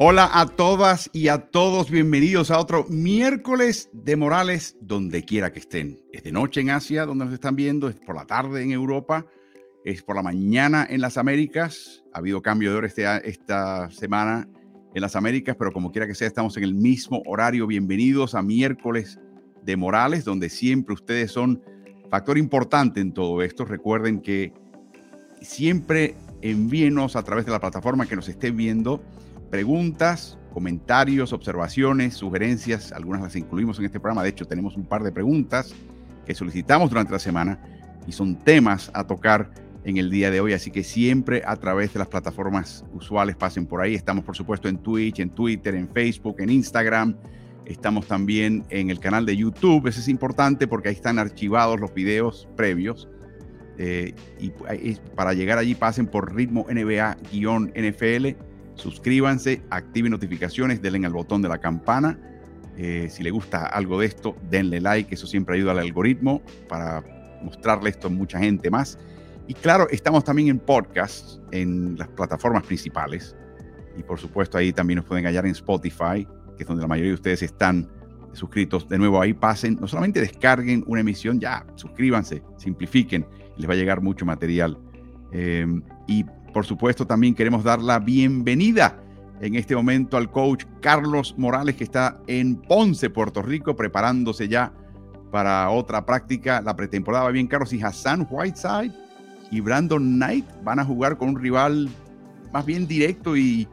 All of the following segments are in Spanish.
Hola a todas y a todos, bienvenidos a otro miércoles de Morales, donde quiera que estén. Es de noche en Asia, donde nos están viendo, es por la tarde en Europa, es por la mañana en las Américas. Ha habido cambio de hora este, esta semana en las Américas, pero como quiera que sea, estamos en el mismo horario. Bienvenidos a miércoles de Morales, donde siempre ustedes son factor importante en todo esto. Recuerden que siempre envíenos a través de la plataforma que nos estén viendo preguntas, comentarios, observaciones, sugerencias. Algunas las incluimos en este programa. De hecho, tenemos un par de preguntas que solicitamos durante la semana y son temas a tocar en el día de hoy. Así que siempre a través de las plataformas usuales pasen por ahí. Estamos, por supuesto, en Twitch, en Twitter, en Facebook, en Instagram. Estamos también en el canal de YouTube. Eso es importante porque ahí están archivados los videos previos. Eh, y para llegar allí pasen por ritmo NBA-NFL suscríbanse, activen notificaciones, denle al botón de la campana. Eh, si le gusta algo de esto, denle like, eso siempre ayuda al algoritmo para mostrarle esto a mucha gente más. Y claro, estamos también en podcast, en las plataformas principales. Y por supuesto ahí también nos pueden hallar en Spotify, que es donde la mayoría de ustedes están suscritos. De nuevo ahí pasen, no solamente descarguen una emisión, ya, suscríbanse, simplifiquen, les va a llegar mucho material. Eh, y por supuesto, también queremos dar la bienvenida en este momento al coach Carlos Morales, que está en Ponce, Puerto Rico, preparándose ya para otra práctica, la pretemporada. Va bien, Carlos, y Hassan Whiteside y Brandon Knight van a jugar con un rival más bien directo y,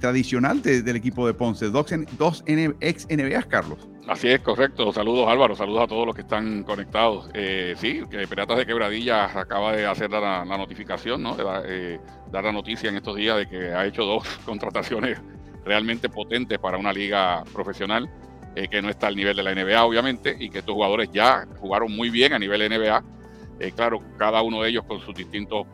tradicional del equipo de Ponce. Dos, dos ex NBAs, Carlos. Así es, correcto. Saludos Álvaro, saludos a todos los que están conectados. Eh, sí, que Piratas de Quebradilla acaba de hacer la, notificación, ¿no? De eh, dar la noticia en estos días de que ha hecho dos contrataciones realmente potentes para una liga profesional eh, que no está al nivel de la NBA, obviamente, y que estos jugadores ya jugaron muy bien a nivel NBA. Claro, cada uno de ellos con sus distintos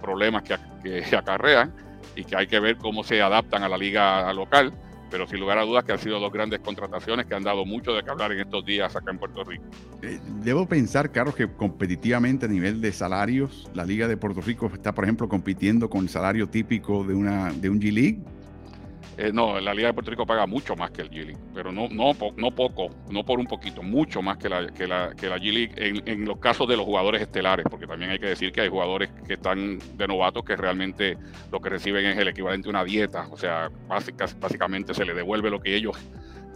problemas que, que acarrean y que hay que ver cómo se adaptan a la liga local pero sin lugar a dudas que han sido dos grandes contrataciones que han dado mucho de qué hablar en estos días acá en Puerto Rico. Eh, debo pensar, Carlos, que competitivamente a nivel de salarios, la Liga de Puerto Rico está, por ejemplo, compitiendo con el salario típico de, una, de un G-League. Eh, no, la Liga de Puerto Rico paga mucho más que el G-League, pero no, no, no poco, no por un poquito, mucho más que la, que la, que la G-League en, los casos de los jugadores estelares, porque también hay que decir que hay jugadores que están de novatos que realmente lo que reciben es el equivalente a una dieta, o sea, básicamente se les devuelve lo que ellos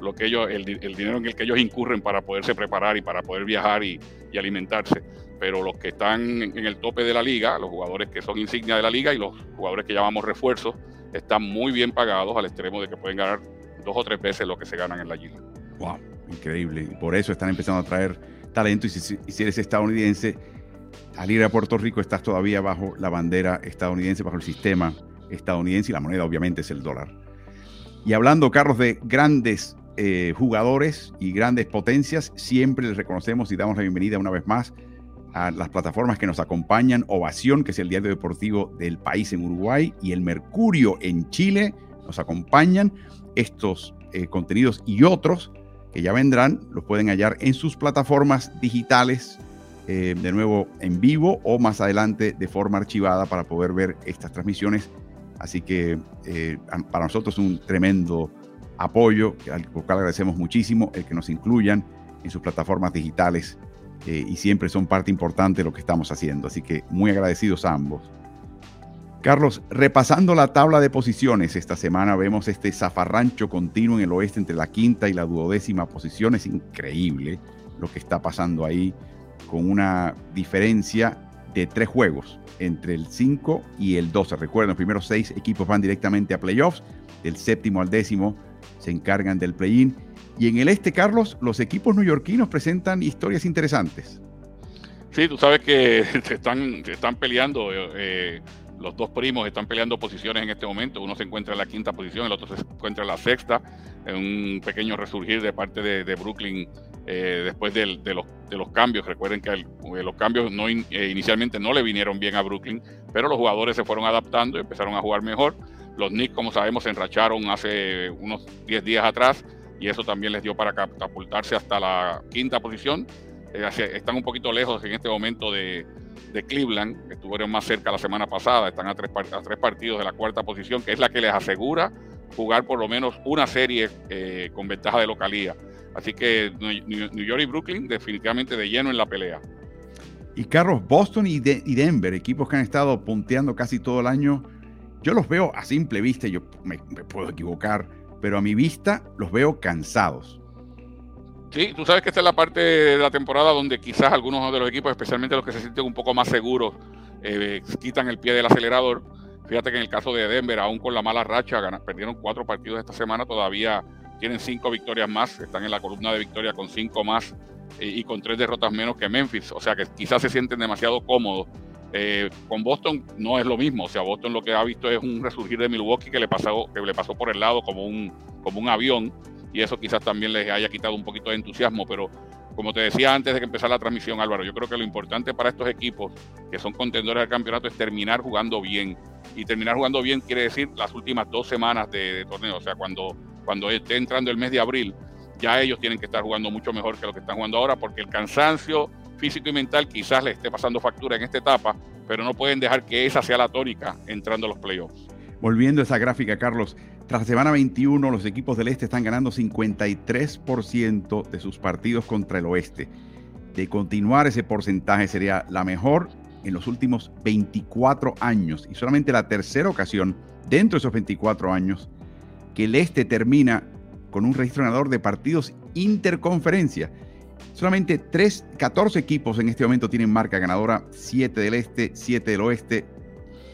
lo que ellos, el, dinero en el que ellos incurren para poderse preparar y para poder viajar y, alimentarse. Pero los que están en, el tope de la liga, los jugadores que son insignia de la liga y los jugadores que llamamos refuerzos, están muy bien pagados al extremo de que pueden ganar dos o tres veces lo que se ganan en la liga. Wow, increíble. Y por eso están empezando a traer talento. Y si, eres estadounidense, al ir a Puerto Rico estás todavía bajo la bandera estadounidense, bajo el sistema estadounidense y la moneda obviamente es el dólar. Y hablando, Carlos, de grandes eh, jugadores y grandes potencias, siempre les reconocemos y damos la bienvenida una vez más a las plataformas que nos acompañan, Ovación, que es el diario deportivo del país en Uruguay, y el Mercurio en Chile, nos acompañan. Estos eh, contenidos y otros que ya vendrán, los pueden hallar en sus plataformas digitales, eh, de nuevo en vivo o más adelante de forma archivada para poder ver estas transmisiones. Así que eh, para nosotros un tremendo apoyo, al cual agradecemos muchísimo el que nos incluyan en sus plataformas digitales eh, y siempre son parte importante de lo que estamos haciendo. Así que muy agradecidos a ambos. Carlos, repasando la tabla de posiciones, esta semana vemos este zafarrancho continuo en el oeste entre la quinta y la duodécima posición. Es increíble lo que está pasando ahí, con una diferencia de tres juegos entre el 5 y el 12. Recuerden, los primeros seis equipos van directamente a playoffs, del séptimo al décimo se encargan del play-in y en el este, Carlos, los equipos neoyorquinos presentan historias interesantes. Sí, tú sabes que se están, están peleando, eh, los dos primos están peleando posiciones en este momento. Uno se encuentra en la quinta posición, el otro se encuentra en la sexta, en un pequeño resurgir de parte de, Brooklyn eh, después de, los, de, los, cambios. Recuerden que eh, los cambios inicialmente no le vinieron bien a Brooklyn, pero los jugadores se fueron adaptando y empezaron a jugar mejor Los Knicks, como sabemos, se enracharon hace unos 10 días atrás y eso también les dio para catapultarse hasta la quinta posición. Eh, están un poquito lejos en este momento de, de Cleveland, estuvieron más cerca la semana pasada, están a tres, a tres partidos de la cuarta posición, que es la que les asegura jugar por lo menos una serie eh, con ventaja de localía. Así que New York y Brooklyn definitivamente de lleno en la pelea. Y Carlos, Boston y, Denver, equipos que han estado punteando casi todo el año, yo los veo a simple vista, yo me, puedo equivocar, pero a mi vista los veo cansados. Sí, tú sabes que esta es la parte de la temporada donde quizás algunos de los equipos, especialmente los que se sienten un poco más seguros, eh, quitan el pie del acelerador. Fíjate que en el caso de Denver, aún con la mala racha, perdieron cuatro partidos esta semana, todavía tienen cinco victorias más, están en la columna de victoria con cinco más eh, y con tres derrotas menos que Memphis. O sea que quizás se sienten demasiado cómodos. Eh, con Boston no es lo mismo. O sea, Boston lo que ha visto es un resurgir de Milwaukee que le pasó, que le pasó por el lado como un, como un avión y eso quizás también les haya quitado un poquito de entusiasmo, pero como te decía antes de que empezara la transmisión, Álvaro, yo creo que lo importante para estos equipos que son contendores del campeonato es terminar jugando bien. Y terminar jugando bien quiere decir las últimas dos semanas de, torneo, o sea, cuando, cuando esté entrando el mes de abril, ya ellos tienen que estar jugando mucho mejor que lo que están jugando ahora, porque el cansancio físico y mental quizás les esté pasando factura en esta etapa, pero no pueden dejar que esa sea la tónica entrando a los playoffs. Volviendo a esa gráfica, Carlos, tras semana 21, los equipos del este están ganando 53% de sus partidos contra el oeste. De continuar ese porcentaje sería la mejor en los últimos 24 años y solamente la tercera ocasión dentro de esos 24 años que el este termina con un registro ganador de partidos interconferencia. Solamente 3, 14 equipos en este momento tienen marca ganadora, 7 del este, 7 del oeste,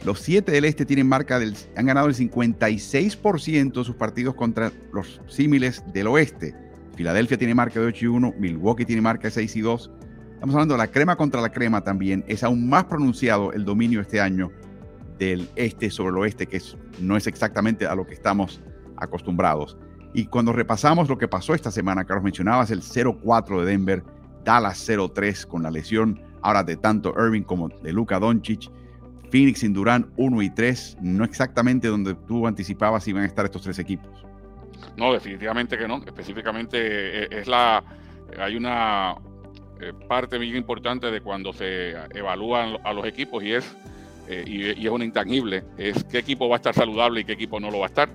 los siete del este tienen marca del, han ganado el 56% de sus partidos contra los símiles del oeste. Filadelfia tiene marca de 8 y 1, Milwaukee tiene marca de 6 y 2. Estamos hablando de la crema contra la crema también. Es aún más pronunciado el dominio este año del este sobre el oeste, que no es exactamente a lo que estamos acostumbrados. Y cuando repasamos lo que pasó esta semana, Carlos mencionabas el 0-4 de Denver, Dallas 0-3 con la lesión ahora de tanto Irving como de Luka Doncic Phoenix sin Durán 1 y 3, no exactamente donde tú anticipabas iban a estar estos tres equipos. No, definitivamente que no. Específicamente eh, es la hay una eh, parte muy importante de cuando se evalúan a los equipos y es eh, y, es una intangible, es qué equipo va a estar saludable y qué equipo no lo va a estar.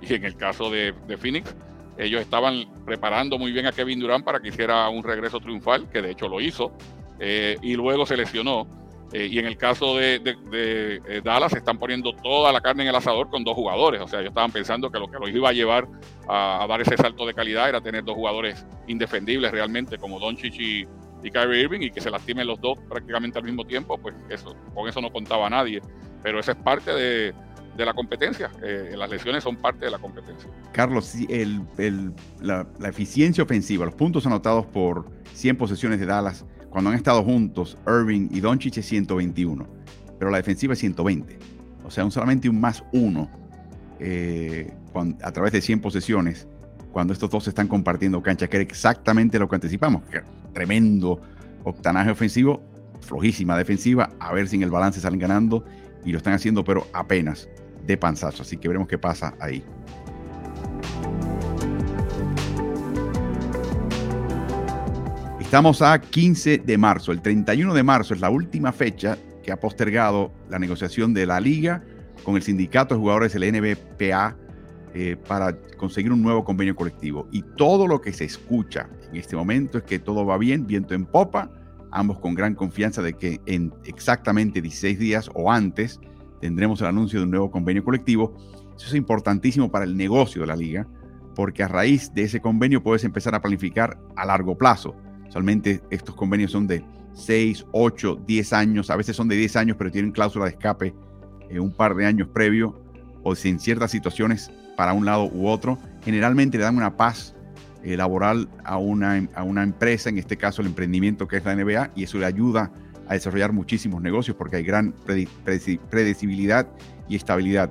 Y en el caso de, Phoenix, ellos estaban preparando muy bien a Kevin Durant para que hiciera un regreso triunfal, que de hecho lo hizo, y luego se lesionó eh, y en el caso de, eh, Dallas, están poniendo toda la carne en el asador con dos jugadores. O sea, ellos estaban pensando que lo que los iba a llevar a, dar ese salto de calidad era tener dos jugadores indefendibles realmente, como Doncic y, y Kyrie Irving, y que se lastimen los dos prácticamente al mismo tiempo. Pues eso, con eso no contaba nadie. Pero esa es parte de, la competencia. Eh, las lesiones son parte de la competencia. Carlos, la eficiencia ofensiva, los puntos anotados por 100 posesiones de Dallas cuando han estado juntos, Irving y Doncic es 121, pero la defensiva es 120. O sea, un solamente un más uno eh, a través de 100 posesiones cuando estos dos están compartiendo cancha, que era exactamente lo que anticipamos. tremendo octanaje ofensivo, flojísima defensiva, a ver si en el balance salen ganando y lo están haciendo, pero apenas de panzazo. Así que veremos qué pasa ahí. Estamos a 15 de marzo. El 31 de marzo es la última fecha que ha postergado la negociación de la liga con el sindicato de jugadores del NBPA eh, para conseguir un nuevo convenio colectivo. Y todo lo que se escucha en este momento es que todo va bien, viento en popa, ambos con gran confianza de que en exactamente 16 días o antes tendremos el anuncio de un nuevo convenio colectivo. Eso es importantísimo para el negocio de la liga, porque a raíz de ese convenio puedes empezar a planificar a largo plazo Usualmente estos convenios son de 6, 8, 10 años, a veces son de 10 años, pero tienen cláusula de escape eh, un par de años previo, o si en ciertas situaciones para un lado u otro, generalmente le dan una paz eh, laboral a una, a una empresa, en este caso el emprendimiento que es la NBA, y eso le ayuda a desarrollar muchísimos negocios porque hay gran predecibilidad y estabilidad.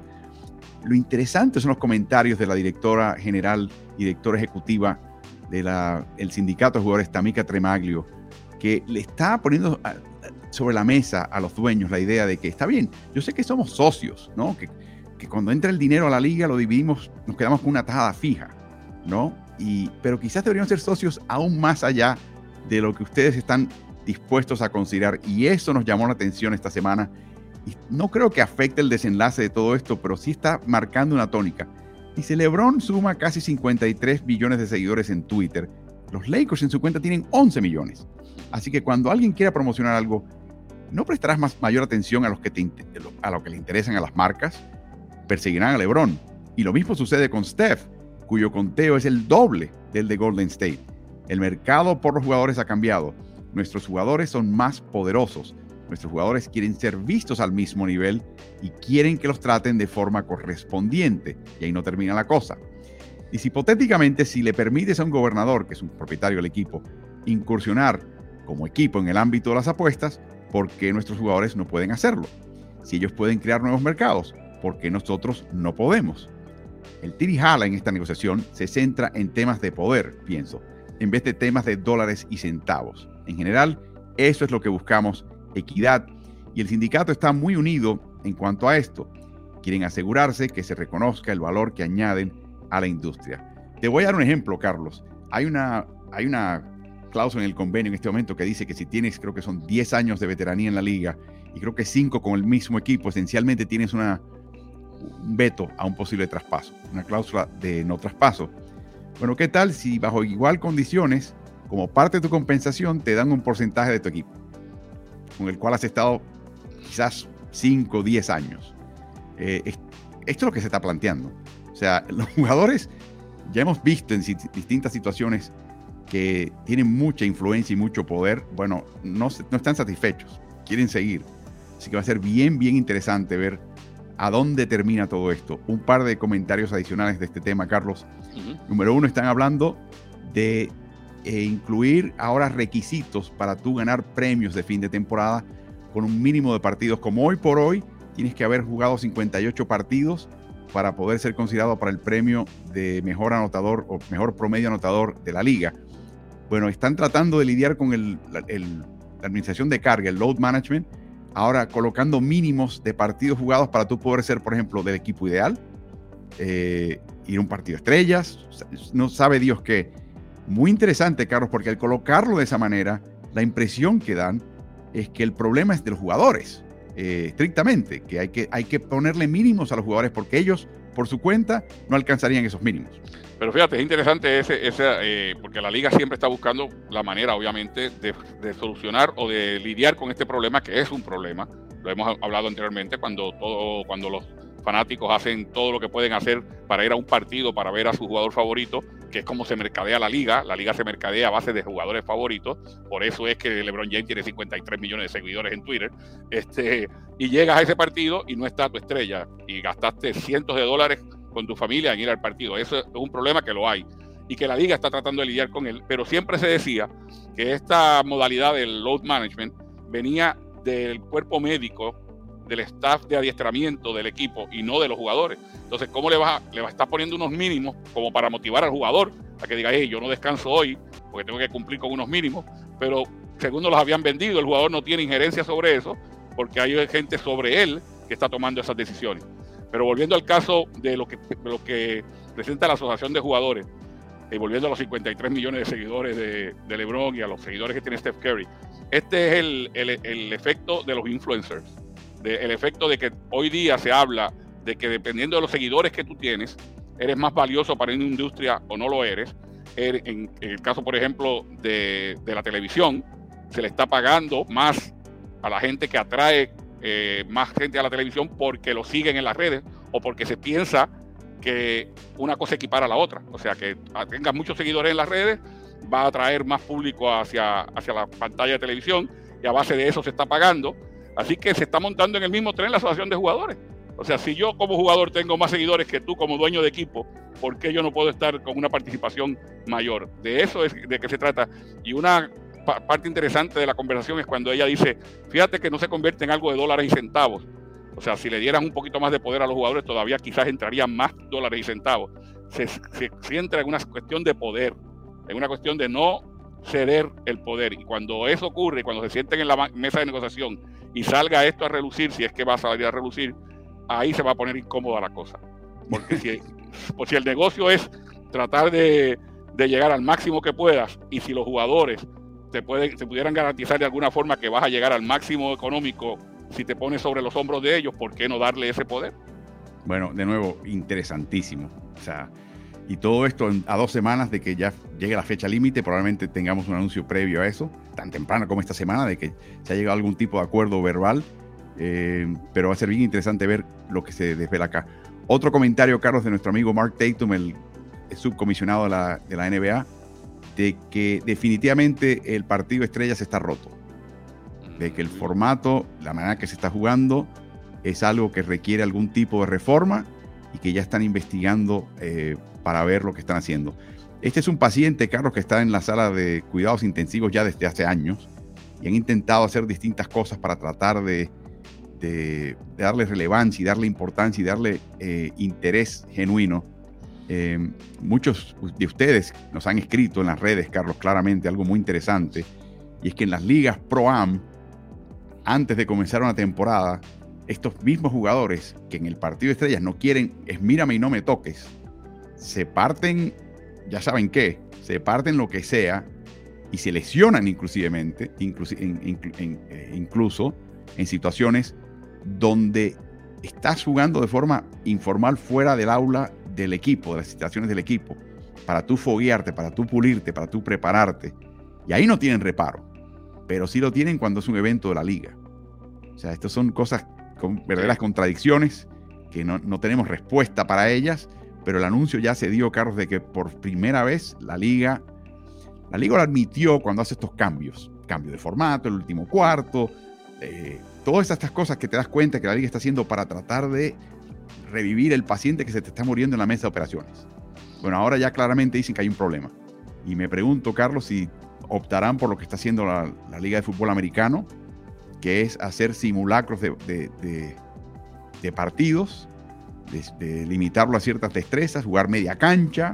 Lo interesante son los comentarios de la directora general y directora ejecutiva del sindicato de jugadores Tamika Tremaglio, que le está poniendo sobre la mesa a los dueños la idea de que está bien, yo sé que somos socios, ¿no? Que que cuando entra el dinero a la liga lo dividimos, nos quedamos con una tajada fija, ¿no? Y, pero quizás deberían ser socios aún más allá de lo que ustedes están dispuestos a considerar. Y eso nos llamó la atención esta semana. Y no creo que afecte el desenlace de todo esto, pero sí está marcando una tónica. Dice, LeBron suma casi 53 millones de seguidores en Twitter. Los Lakers en su cuenta tienen 11 millones. Así que cuando alguien quiera promocionar algo, no prestarás más mayor atención a, los que a lo que le interesan a las marcas, perseguirán a LeBron. Y lo mismo sucede con Steph, cuyo conteo es el doble del de Golden State. El mercado por los jugadores ha cambiado. Nuestros jugadores son más poderosos. Nuestros jugadores quieren ser vistos al mismo nivel y quieren que los traten de forma correspondiente. Y ahí no termina la cosa. Y si hipotéticamente, si le permites a un gobernador, que es un propietario del equipo, incursionar como equipo en el ámbito de las apuestas, ¿por qué nuestros jugadores no pueden hacerlo? Si ellos pueden crear nuevos mercados, ¿por qué nosotros no podemos? El tirijala en esta negociación se centra en temas de poder, pienso, en vez de temas de dólares y centavos. En general, eso es lo que buscamos, equidad, y el sindicato está muy unido en cuanto a esto. Quieren asegurarse que se reconozca el valor que añaden a la industria. Te voy a dar un ejemplo, Carlos. Hay una, hay una cláusula en el convenio en este momento que dice que si tienes, creo que son 10 años de veteranía en la liga y creo que 5 con el mismo equipo, esencialmente tienes un veto a un posible traspaso, una cláusula de no traspaso. Bueno, ¿qué tal si bajo igual condiciones, como parte de tu compensación, te dan un porcentaje de tu equipo, con el cual has estado quizás 5 o 10 años? Eh, esto es lo que se está planteando. O sea, los jugadores ya hemos visto en distintas situaciones que tienen mucha influencia y mucho poder, bueno, no, no están satisfechos, quieren seguir. Así que va a ser bien, bien interesante ver a dónde termina todo esto. Un par de comentarios adicionales de este tema, Carlos. Número uno, están hablando de eh, incluir ahora requisitos para tú ganar premios de fin de temporada con un mínimo de partidos. Como hoy por hoy, tienes que haber jugado 58 partidos para poder ser considerado para el premio de mejor anotador o mejor promedio anotador de la liga. Bueno, están tratando de lidiar con la administración de carga, el load management, ahora colocando mínimos de partidos jugados para tú poder ser, por ejemplo, del equipo ideal, eh, ir a un partido estrellas, no sabe Dios qué. Muy interesante, Carlos, porque al colocarlo de esa manera, la impresión que dan es que el problema es de los jugadores, eh, estrictamente, que hay, que hay que ponerle mínimos a los jugadores porque ellos, por su cuenta, no alcanzarían esos mínimos. Pero fíjate, es interesante ese, ese eh, porque la liga siempre está buscando la manera, obviamente, de, solucionar o de lidiar con este problema, que es un problema. Lo hemos hablado anteriormente cuando todo, cuando los fanáticos hacen todo lo que pueden hacer para ir a un partido, para ver a su jugador favorito, que es como se mercadea la liga. La liga se mercadea a base de jugadores favoritos. Por eso es que LeBron James tiene 53 millones de seguidores en Twitter. Este, y llegas a ese partido y no está tu estrella y gastaste cientos de dólares con tu familia en ir al partido. Eso es un problema que lo hay y que la liga está tratando de lidiar con él. Pero siempre se decía que esta modalidad del load management venía del cuerpo médico, del staff de adiestramiento del equipo y no de los jugadores. Entonces, ¿cómo le vas a, le vas a estar poniendo unos mínimos como para motivar al jugador a que diga, hey, yo no descanso hoy porque tengo que cumplir con unos mínimos? Pero según los habían vendido, el jugador no tiene injerencia sobre eso porque hay gente sobre él que está tomando esas decisiones. Pero volviendo al caso de lo que, lo que presenta la Asociación de Jugadores, y volviendo a los 53 millones de seguidores de, LeBron y a los seguidores que tiene Steph Curry, este es el, el, efecto de los influencers, el efecto de que hoy día se habla de que dependiendo de los seguidores que tú tienes, eres más valioso para una industria o no lo eres. Er, en, el caso, por ejemplo, de, de la televisión, se le está pagando más a la gente que atrae eh, más gente a la televisión porque lo siguen en las redes o porque se piensa que una cosa equipara a la otra. O sea, que tenga muchos seguidores en las redes va a atraer más público hacia, hacia la pantalla de televisión y a base de eso se está pagando. Así que se está montando en el mismo tren la asociación de jugadores. O sea, si yo como jugador tengo más seguidores que tú como dueño de equipo, ¿por qué yo no puedo estar con una participación mayor? De eso es de que se trata. Y una parte interesante de la conversación es cuando ella dice, fíjate que no se convierte en algo de dólares y centavos. O sea, si le dieran un poquito más de poder a los jugadores, todavía quizás entrarían más dólares y centavos. Se, se, entra en una cuestión de poder, en una cuestión de no ceder el poder. Y cuando eso ocurre, cuando se sienten en la mesa de negociación y salga esto a relucir, si es que va a salir a relucir, ahí se va a poner incómoda la cosa. Porque si, pues si el negocio es tratar de, de, llegar al máximo que puedas y si los jugadores te, te pudieran garantizar de alguna forma que vas a llegar al máximo económico si te pones sobre los hombros de ellos, ¿por qué no darle ese poder? Bueno, de nuevo, interesantísimo. O sea, y todo esto a dos semanas de que ya llegue la fecha límite, probablemente tengamos un anuncio previo a eso, tan temprano como esta semana, de que se ha llegado a algún tipo de acuerdo verbal. Eh, pero va a ser bien interesante ver lo que se desvela acá. Otro comentario, Carlos, de nuestro amigo Mark Tatum, el, subcomisionado de la, de la NBA, de que definitivamente el partido estrellas está roto. De que el formato, la manera que se está jugando, es algo que requiere algún tipo de reforma y que ya están investigando eh, para ver lo que están haciendo. Este es un paciente, Carlos, que está en la sala de cuidados intensivos ya desde hace años y han intentado hacer distintas cosas para tratar de, darle relevancia darle importancia y darle eh, interés genuino. Eh, muchos de ustedes nos han escrito en las redes, Carlos, claramente algo muy interesante, y es que en las ligas Pro-Am, antes de comenzar una temporada, estos mismos jugadores que en el partido de estrellas no quieren es mírame y no me toques, se parten, ya saben qué, se parten lo que sea y se lesionan inclusivemente, eh, incluso en situaciones donde estás jugando de forma informal fuera del aula del equipo, de las situaciones del equipo, para tú foguearte, para tú pulirte, para tú prepararte. Y ahí no tienen reparo, pero sí lo tienen cuando es un evento de la liga. O sea, estas son cosas con verdaderas contradicciones que no, no tenemos respuesta para ellas pero el anuncio ya se dio, Carlos, de que por primera vez la liga, la liga lo admitió cuando hace estos cambios, cambio de formato, el último cuarto, eh, todas estas cosas que te das cuenta que la liga está haciendo para tratar de revivir el paciente que se te está muriendo en la mesa de operaciones. Bueno, ahora ya claramente dicen que hay un problema. Y me pregunto, Carlos, si optarán por lo que está haciendo la, Liga de Fútbol Americano, que es hacer simulacros de, de partidos de, limitarlo a ciertas destrezas, jugar media cancha,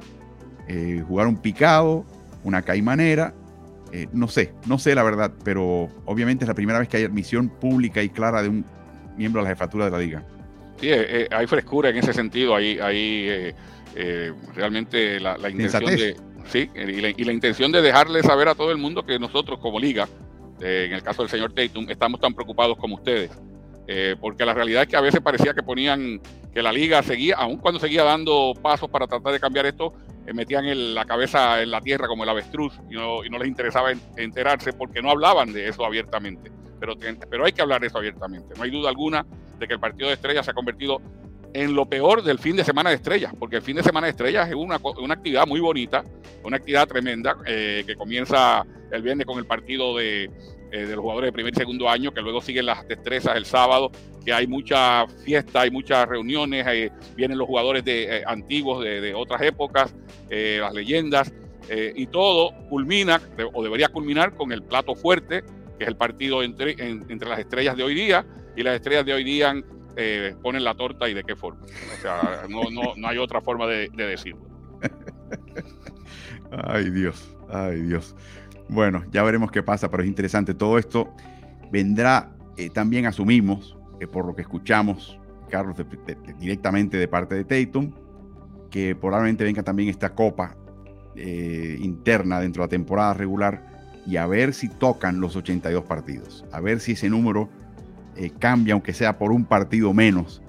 eh, jugar un picado, una caimanera. Eh, no sé, no sé la verdad, pero obviamente es la primera vez que hay admisión pública y clara de un miembro de la jefatura de la liga. Sí, eh, hay frescura en ese sentido, hay, hay realmente la, intención de... Sí, y la, y la, intención de dejarle saber a todo el mundo que nosotros como liga, en el caso del señor Tatum, estamos tan preocupados como ustedes. porque la realidad es que a veces parecía que ponían que la liga seguía, aun cuando seguía dando pasos para tratar de cambiar esto, eh, metían la cabeza en la tierra como el avestruz y no, y no les interesaba enterarse porque no hablaban de eso abiertamente. Pero, pero hay que hablar de eso abiertamente. No hay duda alguna de que el partido de estrellas se ha convertido en lo peor del fin de semana de estrellas, porque el fin de semana de estrellas es una, una actividad muy bonita, una actividad tremenda eh, que comienza el viernes con el partido de, eh, de los jugadores de primer y segundo año, que luego siguen las destrezas el sábado, que hay mucha fiesta, hay muchas reuniones, eh, vienen los jugadores de, eh, antiguos de, otras épocas, las leyendas, y todo culmina, o debería culminar, con el plato fuerte, que es el partido entre, entre las estrellas de hoy día, y las estrellas de hoy día ponen la torta y de qué forma. No, no, no hay otra forma de, de decirlo. Ay Dios, ay Dios. Bueno, ya veremos qué pasa, pero es interesante. Todo esto vendrá, eh, también asumimos, que por lo que escuchamos, Carlos, directamente de parte de Tatum, que probablemente venga también esta copa eh, interna dentro de la temporada regular y a ver si tocan los 82 partidos, a ver si ese número eh, cambia, aunque sea por un partido menos.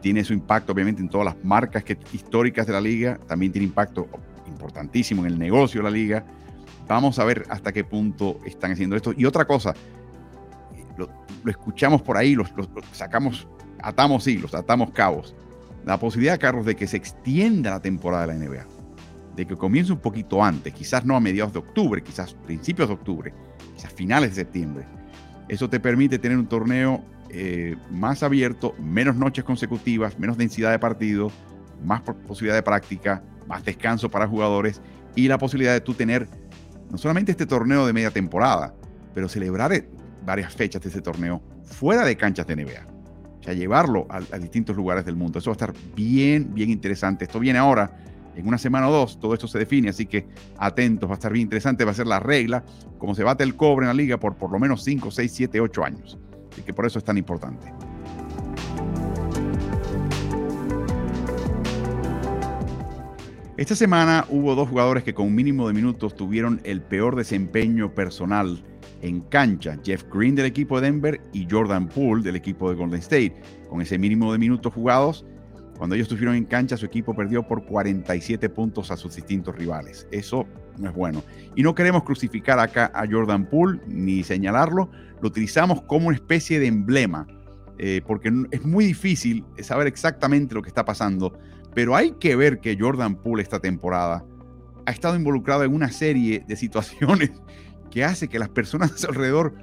tiene su impacto obviamente en todas las marcas que, históricas de la liga, también tiene impacto importantísimo en el negocio de la liga Vamos a ver hasta qué punto están haciendo esto. Y otra cosa, lo, escuchamos por ahí, los, sacamos, atamos hilos, atamos cabos. La posibilidad, Carlos, de que se extienda la temporada de la NBA, de que comience un poquito antes, quizás no a mediados de octubre, quizás principios de octubre, quizás finales de septiembre. Eso te permite tener un torneo eh, más abierto, menos noches consecutivas, menos densidad de partidos, más posibilidad de práctica, más descanso para jugadores y la posibilidad de tú tener no solamente este torneo de media temporada, pero celebrar eh, varias fechas de ese torneo fuera de canchas de NBA. O sea, llevarlo a, distintos lugares del mundo. Eso va a estar bien, bien interesante. Esto viene ahora, en una semana o dos, todo esto se define, así que atentos, va a estar bien interesante, va a ser la regla, como se bate el cobre en la liga por por lo menos 5, 6, 7, 8 años. Así que por eso es tan importante. Esta semana hubo dos jugadores que con un mínimo de minutos tuvieron el peor desempeño personal en cancha. Jeff Green del equipo de Denver y Jordan Poole del equipo de Golden State. Con ese mínimo de minutos jugados, cuando ellos estuvieron en cancha, su equipo perdió por 47 puntos a sus distintos rivales. Eso no es bueno. Y no queremos crucificar acá a Jordan Poole ni señalarlo. Lo utilizamos como una especie de emblema, eh, porque es muy difícil saber exactamente lo que está pasando pero hay que ver que Jordan Poole esta temporada ha estado involucrado en una serie de situaciones que hace que las personas alrededor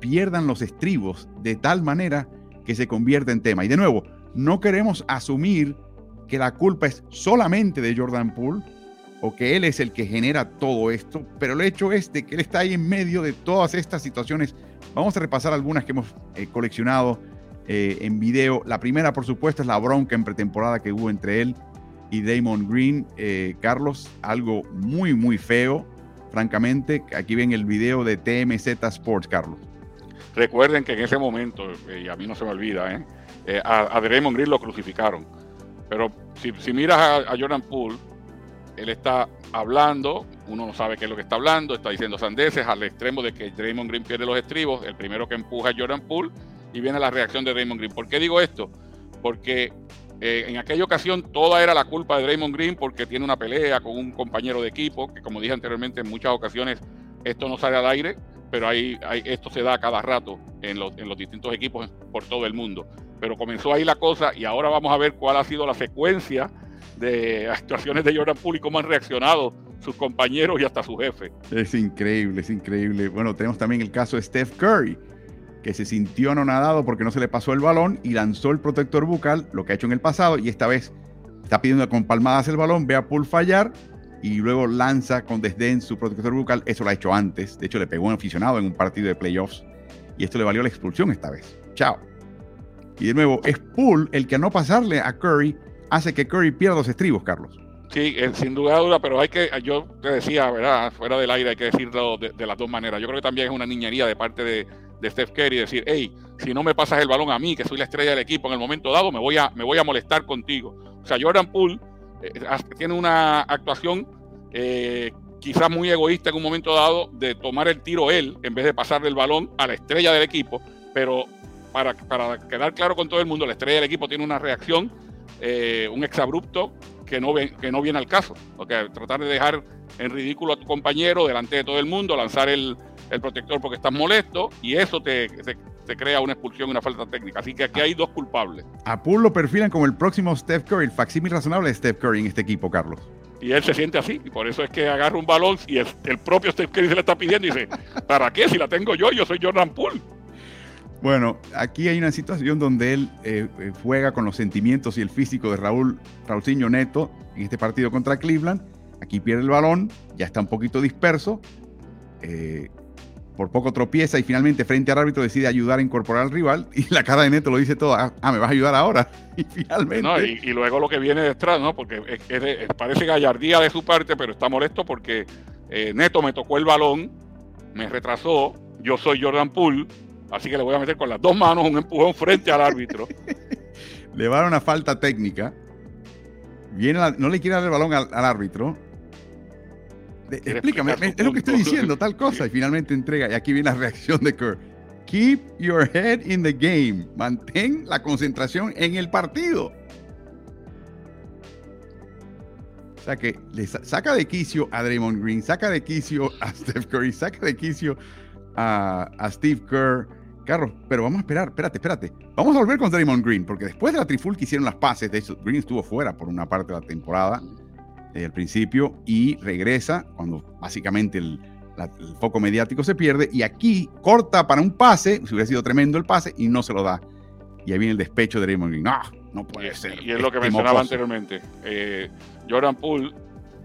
pierdan los estribos de tal manera que se convierte en tema. Y de nuevo, no queremos asumir que la culpa es solamente de Jordan Poole o que él es el que genera todo esto, pero el hecho es de que él está ahí en medio de todas estas situaciones. Vamos a repasar algunas que hemos eh, coleccionado eh, en video. La primera, por supuesto, es la bronca en pretemporada que hubo entre él y Damon Green. Eh, Carlos, algo muy, muy feo, francamente. Aquí ven el video de TMZ Sports, Carlos. Recuerden que en ese momento, eh, y a mí no se me olvida, a, a, Damon Green lo crucificaron. Pero si, miras a, a, Jordan Poole, él está hablando, uno no sabe qué es lo que está hablando, está diciendo sandeces al extremo de que Draymond Green pierde los estribos, el primero que empuja a Jordan Poole y viene la reacción de Draymond Green. ¿Por qué digo esto? Porque eh, en aquella ocasión toda era la culpa de Draymond Green porque tiene una pelea con un compañero de equipo, que como dije anteriormente, en muchas ocasiones esto no sale al aire, pero ahí, esto se da a cada rato en los, en los distintos equipos por todo el mundo. Pero comenzó ahí la cosa y ahora vamos a ver cuál ha sido la secuencia de actuaciones de Jordan Poole y cómo han reaccionado sus compañeros y hasta su jefe. Es increíble, es increíble. Bueno, tenemos también el caso de Steph Curry, que se sintió anonadado porque no se le pasó el balón y lanzó el protector bucal, lo que ha hecho en el pasado, y esta vez está pidiendo con palmadas el balón, ve a Poole fallar y luego lanza con desdén su protector bucal. Eso lo ha hecho antes. De hecho, le pegó un aficionado en un partido de playoffs y esto le valió la expulsión esta vez. Chao. Y de nuevo, es Poole el que a no pasarle a Curry hace que Curry pierda los estribos, Carlos. Sí, eh, sin duda duda, pero hay que, yo te decía, ¿verdad? Fuera del aire hay que decirlo de, de, las dos maneras. Yo creo que también es una niñería de parte de, de Steph Curry, decir, hey, si no me pasas el balón a mí, que soy la estrella del equipo en el momento dado, me voy a, me voy a molestar contigo. O sea, Jordan Poole eh, tiene una actuación eh, quizás muy egoísta en un momento dado de tomar el tiro él en vez de pasarle el balón a la estrella del equipo, pero para, para quedar claro con todo el mundo, la estrella del equipo tiene una reacción, eh, un exabrupto que no, que no viene al caso. Okay, tratar de dejar en ridículo a tu compañero delante de todo el mundo, lanzar el, el protector porque estás molesto y eso te, te, crea una expulsión y una falta técnica. Así que aquí hay dos culpables. A Poole lo perfilan como el próximo Steph Curry, el facsímil razonable de Steph Curry en este equipo, Carlos. Y él se siente así, y por eso es que agarra un balón y el, propio Steph Curry se le está pidiendo y dice, ¿para qué? Si la tengo yo, yo soy Jordan Poole. Bueno, aquí hay una situación donde él eh, eh, juega con los sentimientos y el físico de Raúl Raulciño Neto en este partido contra Cleveland. Aquí pierde el balón, ya está un poquito disperso. Eh, por poco tropieza y finalmente frente al árbitro decide ayudar a incorporar al rival y la cara de Neto lo dice todo, ah, ah me vas a ayudar ahora. Y finalmente... y, luego lo que viene detrás, ¿no? Porque parece gallardía de su parte, pero está molesto porque eh, Neto me tocó el balón, me retrasó, yo soy Jordan Poole, así que le voy a meter con las dos manos un empujón frente al árbitro. le va a dar una falta técnica, viene no le quiere dar el balón al árbitro, Explícame, es lo que estoy diciendo, tal cosa. Y finalmente entrega. Y aquí viene la reacción de Kerr. Keep your head in the game. Mantén la concentración en el partido. O sea que le saca de quicio a Draymond Green, saca de quicio a Steph Curry, saca de quicio a, Steve Kerr. Carlos, pero vamos a esperar, espérate, espérate. Vamos a volver con Draymond Green, porque después de la triful que hicieron las pases, de hecho, Green estuvo fuera por una parte de la temporada al principio y regresa cuando básicamente el, foco mediático se pierde y aquí corta para un pase, si hubiera sido tremendo el pase y no se lo da. Y ahí viene el despecho de Raymond Green. No, no puede ser. Y es lo que mencionaba anteriormente. Eh, Jordan Poole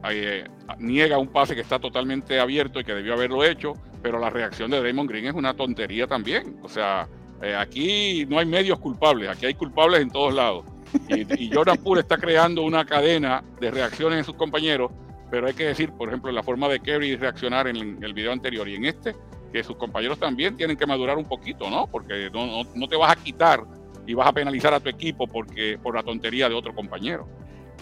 eh, niega un pase que está totalmente abierto y que debió haberlo hecho, pero la reacción de Raymond Green es una tontería también. O sea, eh, aquí no hay medios culpables, aquí hay culpables en todos lados. Y, Jordan Poole está creando una cadena de reacciones en sus compañeros, pero hay que decir, por ejemplo, la forma de Kerry reaccionar en el video anterior y en este, que sus compañeros también tienen que madurar un poquito, ¿no? Porque no, te vas a quitar y vas a penalizar a tu equipo porque por la tontería de otro compañero.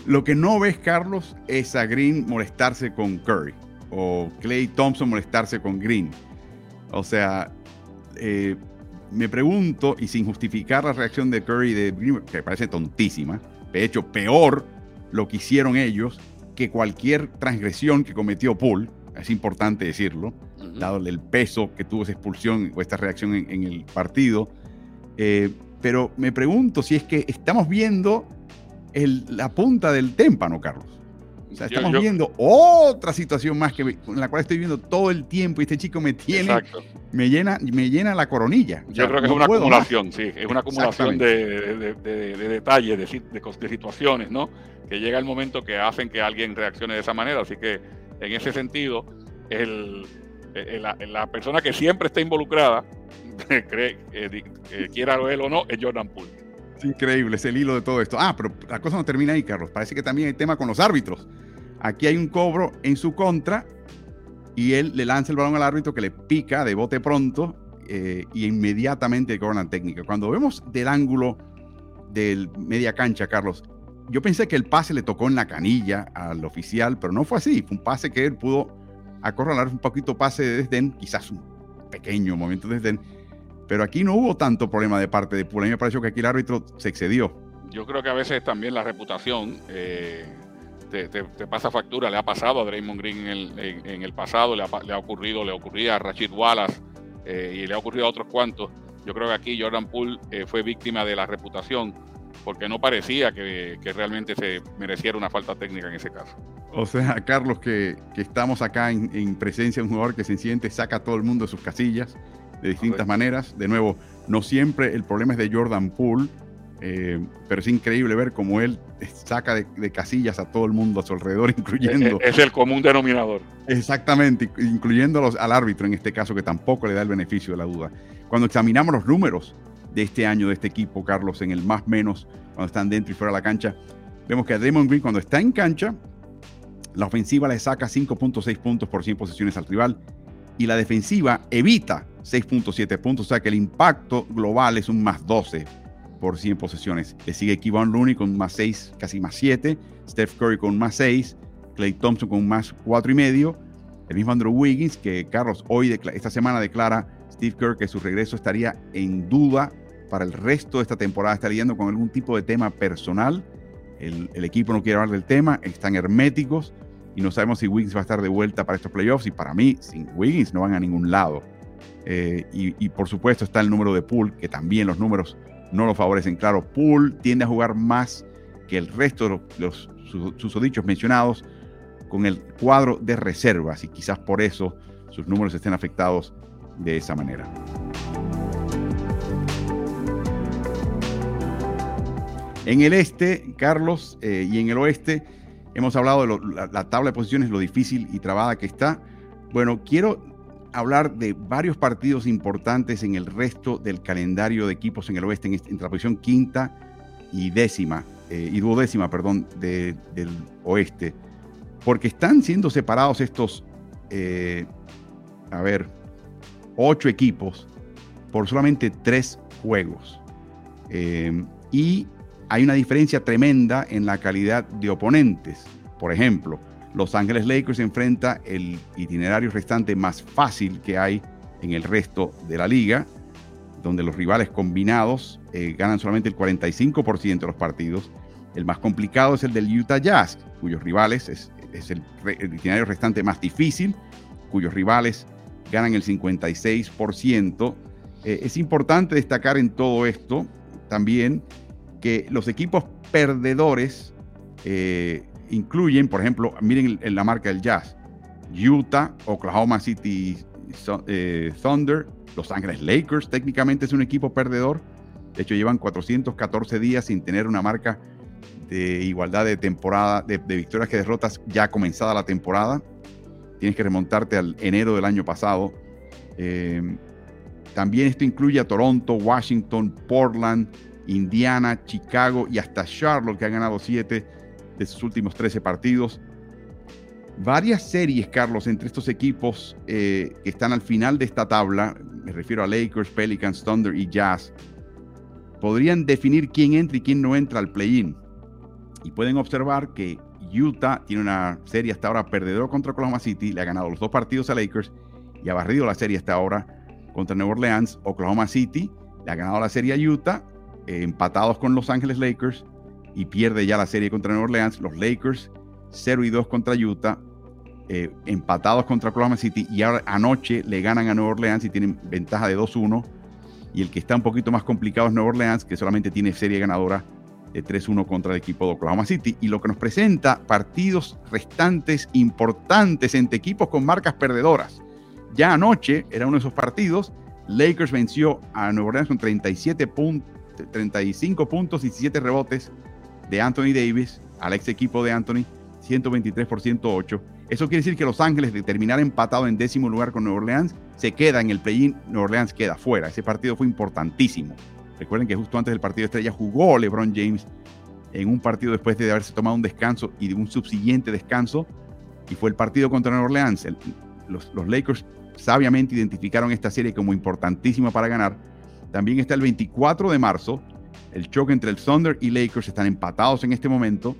Lo que no ves, Carlos, es a Green molestarse con Curry o Clay Thompson molestarse con Green. O sea, eh, me pregunto, y sin justificar la reacción de Curry y de Green, que parece tontísima, de hecho, peor lo que hicieron ellos que cualquier transgresión que cometió Poole, es importante decirlo, dado el peso que tuvo esa expulsión o esta reacción en, el partido. Eh, pero me pregunto si es que estamos viendo la punta del témpano, Carlos. O sea, estamos viendo otra situación más que en la cual estoy viendo todo el tiempo y este chico me tiene, me llena, me llena la coronilla. Yo creo que es una acumulación, sí, es una acumulación de, detalles, de, situaciones, ¿no? Que llega el momento que hacen que alguien reaccione de esa manera. Así que en ese sentido, el, la, persona que siempre está involucrada, cree, eh, quiera él o no, es Jordan Poole increíble, es el hilo de todo esto. Ah, pero la cosa no termina ahí, Carlos. Parece que también hay tema con los árbitros. Aquí hay un cobro en su contra y él le lanza el balón al árbitro que le pica de bote pronto eh, y inmediatamente cobran la técnica. Cuando vemos del ángulo del media cancha, Carlos, yo pensé que el pase le tocó en la canilla al oficial, pero no fue así. Fue un pase que él pudo acorralar un poquito pase de desdén, quizás un pequeño momento de desdén, pero aquí no hubo tanto problema de parte de Pula. A mí me pareció que aquí el árbitro se excedió. Yo creo que a veces también la reputación eh, te, pasa factura. Le ha pasado a Draymond Green en el, pasado, le ha, ocurrido, le ocurría a Rachid Wallace eh, y le ha ocurrido a otros cuantos. Yo creo que aquí Jordan Poole eh, fue víctima de la reputación porque no parecía que, realmente se mereciera una falta técnica en ese caso. O sea, Carlos, que, estamos acá en, en, presencia de un jugador que se siente, saca a todo el mundo de sus casillas, de distintas maneras. De nuevo, no siempre el problema es de Jordan Poole, eh, pero es increíble ver cómo él saca de, casillas a todo el mundo a su alrededor, incluyendo... Es, el común denominador. Exactamente, incluyendo al árbitro en este caso, que tampoco le da el beneficio de la duda. Cuando examinamos los números de este año de este equipo, Carlos, en el más menos, cuando están dentro y fuera de la cancha, vemos que a Damon Green cuando está en cancha, la ofensiva le saca 5.6 puntos por 100 posiciones al rival y la defensiva evita 6.7 puntos, o sea que el impacto global es un más 12 por 100 posesiones. Le sigue Kevon Looney con más 6, casi más 7, Steph Curry con más 6, Clay Thompson con más 4 y medio, el mismo Andrew Wiggins, que Carlos hoy, esta semana declara Steve Kerr que su regreso estaría en duda para el resto de esta temporada, está lidiando con algún tipo de tema personal. El, el, equipo no quiere hablar del tema, están herméticos y no sabemos si Wiggins va a estar de vuelta para estos playoffs. Y para mí, sin Wiggins no van a ningún lado. Eh, y, por supuesto está el número de Poole, que también los números no lo favorecen. Claro, Poole tiende a jugar más que el resto de los, susodichos mencionados con el cuadro de reservas y quizás por eso sus números estén afectados de esa manera. En el este, Carlos, eh, y en el oeste, hemos hablado de la, tabla de posiciones, lo difícil y trabada que está. Bueno, quiero hablar de varios partidos importantes en el resto del calendario de equipos en el oeste, en, entre la posición quinta y décima, eh, y duodécima, perdón, del oeste, porque están siendo separados estos, eh, a ver, ocho equipos por solamente tres juegos. Eh, y hay una diferencia tremenda en la calidad de oponentes. Por ejemplo, los Ángeles Lakers enfrenta el itinerario restante más fácil que hay en el resto de la liga, donde los rivales combinados eh, ganan solamente el 45% de los partidos. El más complicado es el del Utah Jazz, cuyos rivales es, el, itinerario restante más difícil, cuyos rivales ganan el 56%. Eh, es importante destacar en todo esto también que los equipos perdedores eh, incluyen, por ejemplo, miren en la marca del Jazz, Utah, Oklahoma City eh, Thunder, Los Ángeles Lakers, técnicamente es un equipo perdedor. De hecho, llevan 414 días sin tener una marca de igualdad de temporada, de, victorias que derrotas ya comenzada la temporada. Tienes que remontarte al enero del año pasado. Eh, también esto incluye a Toronto, Washington, Portland, Indiana, Chicago y hasta Charlotte, que han ganado siete de sus últimos 13 partidos. Varias series, Carlos, entre estos equipos eh, que están al final de esta tabla, me refiero a Lakers, Pelicans, Thunder y Jazz, podrían definir quién entra y quién no entra al play-in. Y pueden observar que Utah tiene una serie hasta ahora perdedor contra Oklahoma City, le ha ganado los dos partidos a Lakers y ha barrido la serie hasta ahora contra Nueva Orleans. Oklahoma City le ha ganado la serie a Utah, empatados con Los Ángeles Lakers y pierde ya la serie contra Nueva Orleans. Los Lakers 0 y 2 contra Utah, eh, empatados contra Oklahoma City y ahora anoche le ganan a Nueva Orleans y tienen ventaja de 2-1. Y el que está un poquito más complicado es Nueva Orleans, que solamente tiene serie ganadora de 3-1 contra el equipo de Oklahoma City. Y lo que nos presenta partidos restantes importantes entre equipos con marcas perdedoras. Ya anoche era uno de esos partidos. Lakers venció a Nueva Orleans con 37 puntos, 35 puntos y 7 rebotes de Anthony Davis al ex equipo de Anthony, 123 por 108. Eso quiere decir que Los Ángeles, de terminar empatado en décimo lugar con Nueva Orleans, se queda en el play-in. Nueva Orleans queda fuera. Ese partido fue importantísimo. Recuerden que justo antes del partido de estrella jugó LeBron James en un partido después de haberse tomado un descanso y de un subsiguiente descanso. Y fue el partido contra Nueva Orleans. los, los Lakers sabiamente identificaron esta serie como importantísima para ganar. También está el 24 de marzo. El choque entre el Thunder y Lakers están empatados en este momento.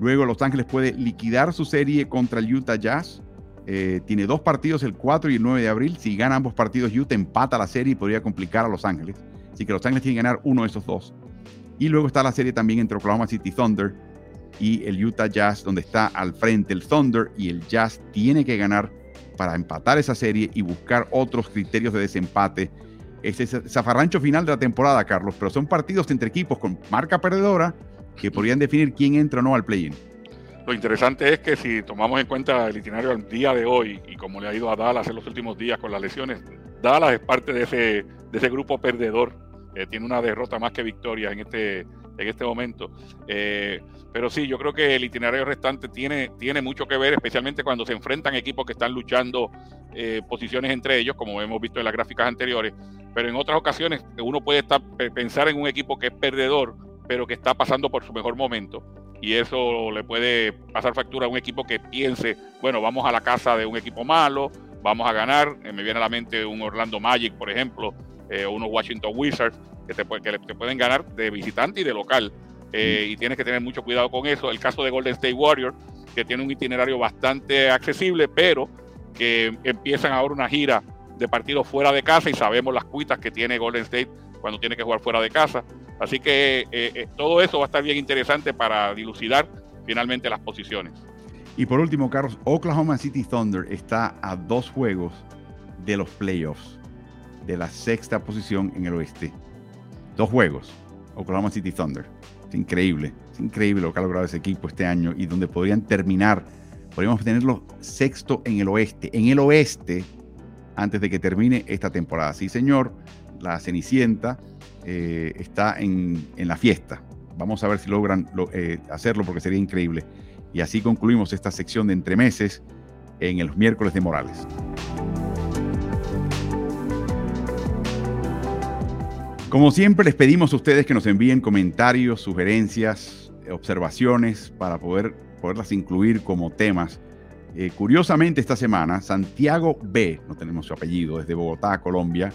Luego Los Ángeles puede liquidar su serie contra el Utah Jazz. Eh, tiene dos partidos, el 4 y el 9 de abril. Si gana ambos partidos, Utah empata la serie y podría complicar a Los Ángeles. Así que Los Ángeles tiene que ganar uno de esos dos. Y luego está la serie también entre Oklahoma City Thunder y el Utah Jazz, donde está al frente el Thunder y el Jazz tiene que ganar para empatar esa serie y buscar otros criterios de desempate. Ese zafarrancho final de la temporada, Carlos, pero son partidos entre equipos con marca perdedora que podrían definir quién entra o no al play-in. Lo interesante es que si tomamos en cuenta el itinerario al día de hoy y como le ha ido a Dallas en los últimos días con las lesiones, Dallas es parte de ese, de ese grupo perdedor. Eh, tiene una derrota más que victoria en este, en este momento. Eh, pero sí, yo creo que el itinerario restante tiene, tiene mucho que ver, especialmente cuando se enfrentan equipos que están luchando eh, posiciones entre ellos, como hemos visto en las gráficas anteriores. Pero en otras ocasiones uno puede estar, pensar en un equipo que es perdedor, pero que está pasando por su mejor momento. Y eso le puede pasar factura a un equipo que piense, bueno, vamos a la casa de un equipo malo, vamos a ganar. Eh, me viene a la mente un Orlando Magic, por ejemplo, o unos Washington Wizards, que te, que pueden ganar de visitante y de local. Eh, y tienes que tener mucho cuidado con eso. El caso de Golden State Warriors, que tiene un itinerario bastante accesible, pero que empiezan ahora una gira de partidos fuera de casa y sabemos las cuitas que tiene Golden State cuando tiene que jugar fuera de casa. Así que eh, eh, todo eso va a estar bien interesante para dilucidar finalmente las posiciones. Y por último, Carlos, Oklahoma City Thunder está a dos juegos de los playoffs, de la sexta posición en el oeste. Dos juegos, Oklahoma City Thunder increíble, es increíble lo que ha logrado ese equipo este año y donde podrían terminar, podríamos tenerlo sexto en el oeste, en el oeste, antes de que termine esta temporada. Sí, señor, la Cenicienta eh, está en, la fiesta. Vamos a ver si logran eh, hacerlo porque sería increíble. Y así concluimos esta sección de entremeses en el miércoles de Morales. Como siempre, les pedimos a ustedes que nos envíen comentarios, sugerencias, observaciones para poder, poderlas incluir como temas. Eh, curiosamente, esta semana, Santiago B, no tenemos su apellido, desde Bogotá, Colombia,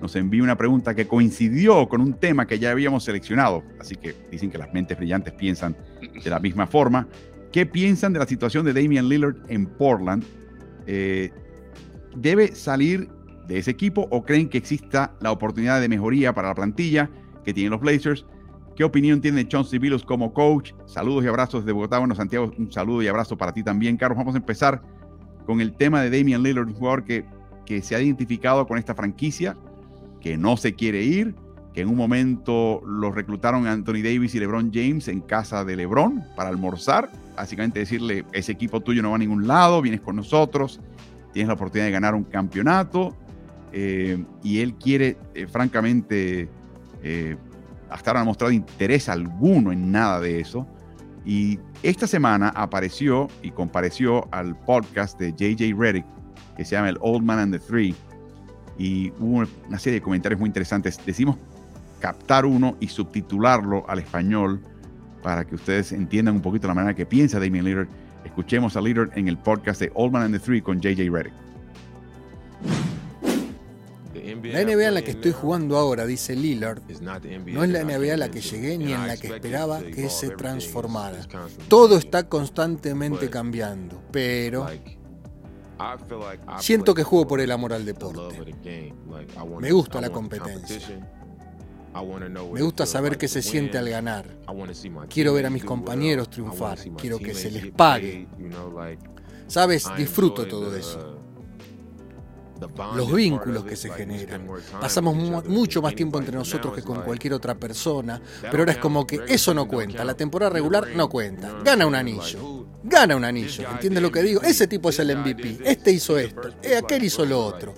nos envía una pregunta que coincidió con un tema que ya habíamos seleccionado. Así que dicen que las mentes brillantes piensan de la misma forma. ¿Qué piensan de la situación de Damian Lillard en Portland? Eh, ¿Debe salir de ese equipo o creen que exista la oportunidad de mejoría para la plantilla que tienen los Blazers? ¿Qué opinión tiene Chauncey Billups como coach? Saludos y abrazos de Bogotá. Bueno, Santiago, un saludo y abrazo para ti también. Carlos, vamos a empezar con el tema de Damian Lillard, un jugador que, que se ha identificado con esta franquicia, que no se quiere ir, que en un momento lo reclutaron Anthony Davis y LeBron James en casa de LeBron para almorzar. Básicamente decirle, ese equipo tuyo no va a ningún lado, vienes con nosotros, tienes la oportunidad de ganar un campeonato eh, y él quiere, eh, francamente, eh, hasta ahora no ha mostrado interés alguno en nada de eso. Y esta semana apareció y compareció al podcast de JJ Reddick, que se llama El Old Man and the Three, y hubo una serie de comentarios muy interesantes. Decimos captar uno y subtitularlo al español para que ustedes entiendan un poquito la manera que piensa Damien Lillard. Escuchemos a Lillard en el podcast de Old Man and the Three con JJ Reddick. La NBA en la que estoy jugando ahora, dice Lillard, no es la NBA a la que llegué ni en la que esperaba que se transformara. Todo está constantemente cambiando, pero siento que juego por el amor al deporte. Me gusta la competencia. Me gusta saber qué se siente al ganar. Quiero ver a mis compañeros triunfar. Quiero que se les pague. Sabes, disfruto todo eso los vínculos que se generan. Pasamos mucho más tiempo entre nosotros que con cualquier otra persona, pero ahora es como que eso no cuenta, la temporada regular no cuenta. Gana un anillo, gana un anillo, ¿entiendes lo que digo? Ese tipo es el MVP, este hizo esto, eh, aquel hizo lo otro.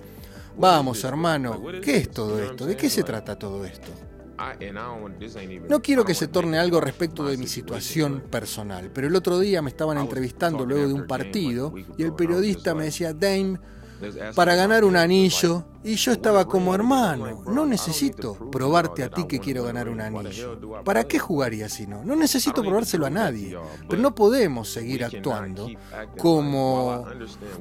Vamos, hermano, ¿qué es todo esto? ¿De qué se trata todo esto? No quiero que se torne algo respecto de mi situación personal, pero el otro día me estaban entrevistando luego de un partido y el periodista me decía, Dame, para ganar un anillo y yo estaba como hermano, no necesito probarte a ti que quiero ganar un anillo. ¿Para qué jugaría si no? No necesito probárselo a nadie. Pero no podemos seguir actuando como...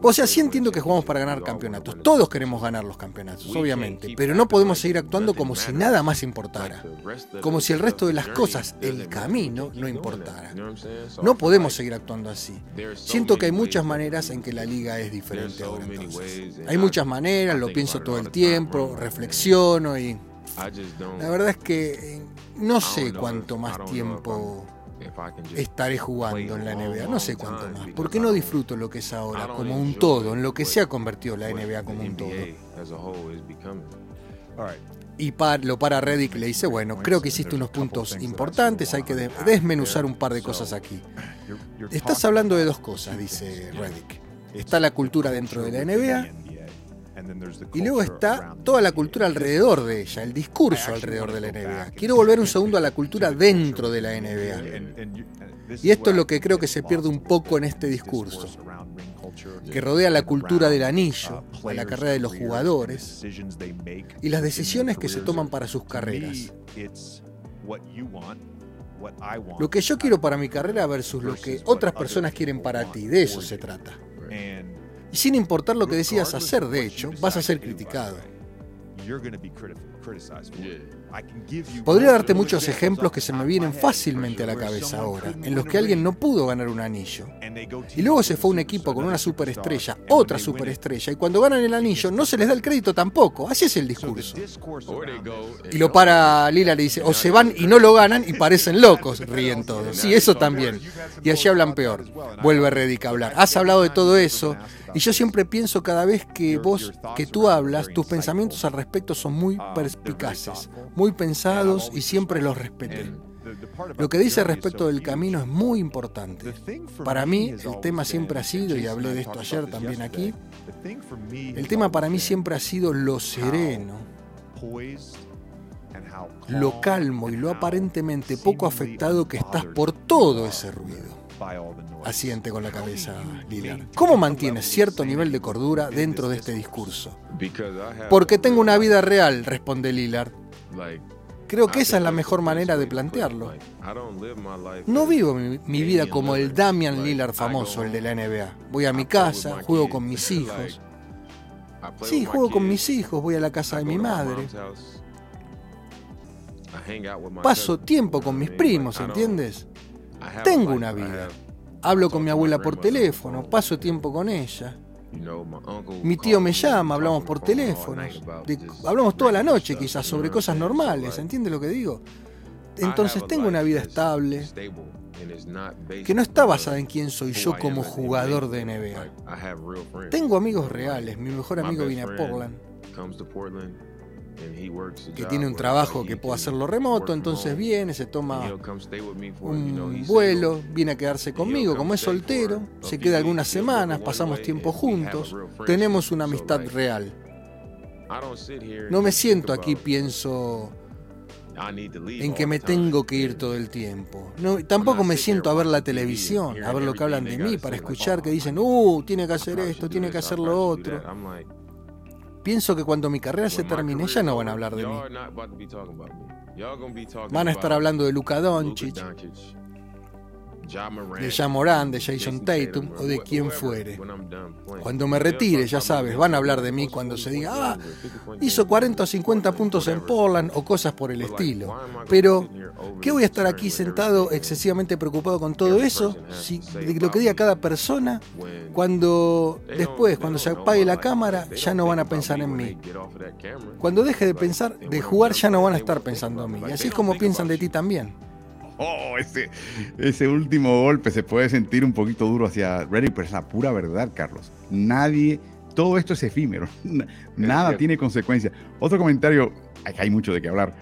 O sea, sí entiendo que jugamos para ganar campeonatos. Todos queremos ganar los campeonatos, obviamente. Pero no podemos seguir actuando como si nada más importara. Como si el resto de las cosas, el camino, no importara. No podemos seguir actuando así. Siento que hay muchas maneras en que la liga es diferente ahora entonces. Hay muchas maneras, lo pienso todo el tiempo, reflexiono y la verdad es que eh, no sé cuánto más tiempo estaré jugando en la NBA, no sé cuánto más, porque no disfruto lo que es ahora como un todo, en lo que se ha convertido la NBA como un todo. Y lo para Reddick le dice, bueno, creo que hiciste unos puntos importantes, hay que desmenuzar un par de cosas aquí. Estás hablando de dos cosas, dice Reddick. Está la cultura dentro de la NBA y luego está toda la cultura alrededor de ella, el discurso alrededor de la NBA. Quiero volver un segundo a la cultura dentro de la NBA. Y esto es lo que creo que se pierde un poco en este discurso, que rodea la cultura del anillo, o la carrera de los jugadores, y las decisiones que se toman para sus carreras. Lo que yo quiero para mi carrera versus lo que otras personas quieren para ti, de eso se trata. Y sin importar lo que decidas hacer, de hecho, vas a ser criticado. Podría darte muchos ejemplos que se me vienen fácilmente a la cabeza ahora, en los que alguien no pudo ganar un anillo. Y luego se fue un equipo con una superestrella, otra superestrella, y cuando ganan el anillo no se les da el crédito tampoco. Así es el discurso. Y lo para Lila le dice, o se van y no lo ganan y parecen locos, ríen todos. Sí, eso también. Y allí hablan peor. Vuelve Reddick a hablar. Has hablado de todo eso. Y yo siempre pienso cada vez que vos, que tú hablas, tus pensamientos al respecto son muy perspicaces, muy pensados y siempre los respeté. Lo que dice respecto del camino es muy importante. Para mí, el tema siempre ha sido, y hablé de esto ayer también aquí, el tema para mí siempre ha sido lo sereno, lo calmo y lo aparentemente poco afectado que estás por todo ese ruido. Asiente con la cabeza Lillard. ¿Cómo mantienes cierto nivel de cordura dentro de este discurso? Porque tengo una vida real, responde Lillard. Creo que esa es la mejor manera de plantearlo. No vivo mi, vida como el Damian Lillard famoso, el de la NBA. Voy a mi casa, juego con mis hijos. Sí, juego con mis hijos, voy a la casa de mi madre. Paso tiempo con mis primos, ¿entiendes? Tengo una vida. Hablo con mi abuela por teléfono, paso tiempo con ella. Mi tío me llama, hablamos por teléfono. hablamos toda la noche quizás sobre cosas normales, ¿entiendes lo que digo? Entonces tengo una vida estable que no está basada en quién soy yo como jugador de NBA. Tengo amigos reales, mi mejor amigo viene a Portland que tiene un trabajo que puede hacerlo remoto, entonces viene, se toma un vuelo, viene a quedarse conmigo, como es soltero, se queda algunas semanas, pasamos tiempo juntos, tenemos una amistad real. No me siento aquí, pienso en que me tengo que ir todo el tiempo. No, tampoco me siento a ver la televisión, a ver lo que hablan de mí, para escuchar que dicen, uh, tiene que hacer esto, tiene que hacer lo otro. Pienso que cuando mi carrera se termine ya no van a hablar de mí. Van a estar hablando de Luka Doncic. De Jamoran, de Jason Tatum o de quien fuere. Cuando me retire, ya sabes, van a hablar de mí cuando se diga, ah, hizo 40 o 50 puntos en Portland o cosas por el estilo. Pero, ¿qué voy a estar aquí sentado excesivamente preocupado con todo eso? Si lo que diga cada persona, cuando después, cuando se apague la cámara, ya no van a pensar en mí. Cuando deje de pensar, de jugar, ya no van a estar pensando en mí. Y así es como piensan de ti también. Oh, ese, ese último golpe se puede sentir un poquito duro hacia Ready, pero es la pura verdad, Carlos. Nadie, todo esto es efímero, nada tiene consecuencias. Otro comentario, hay mucho de qué hablar.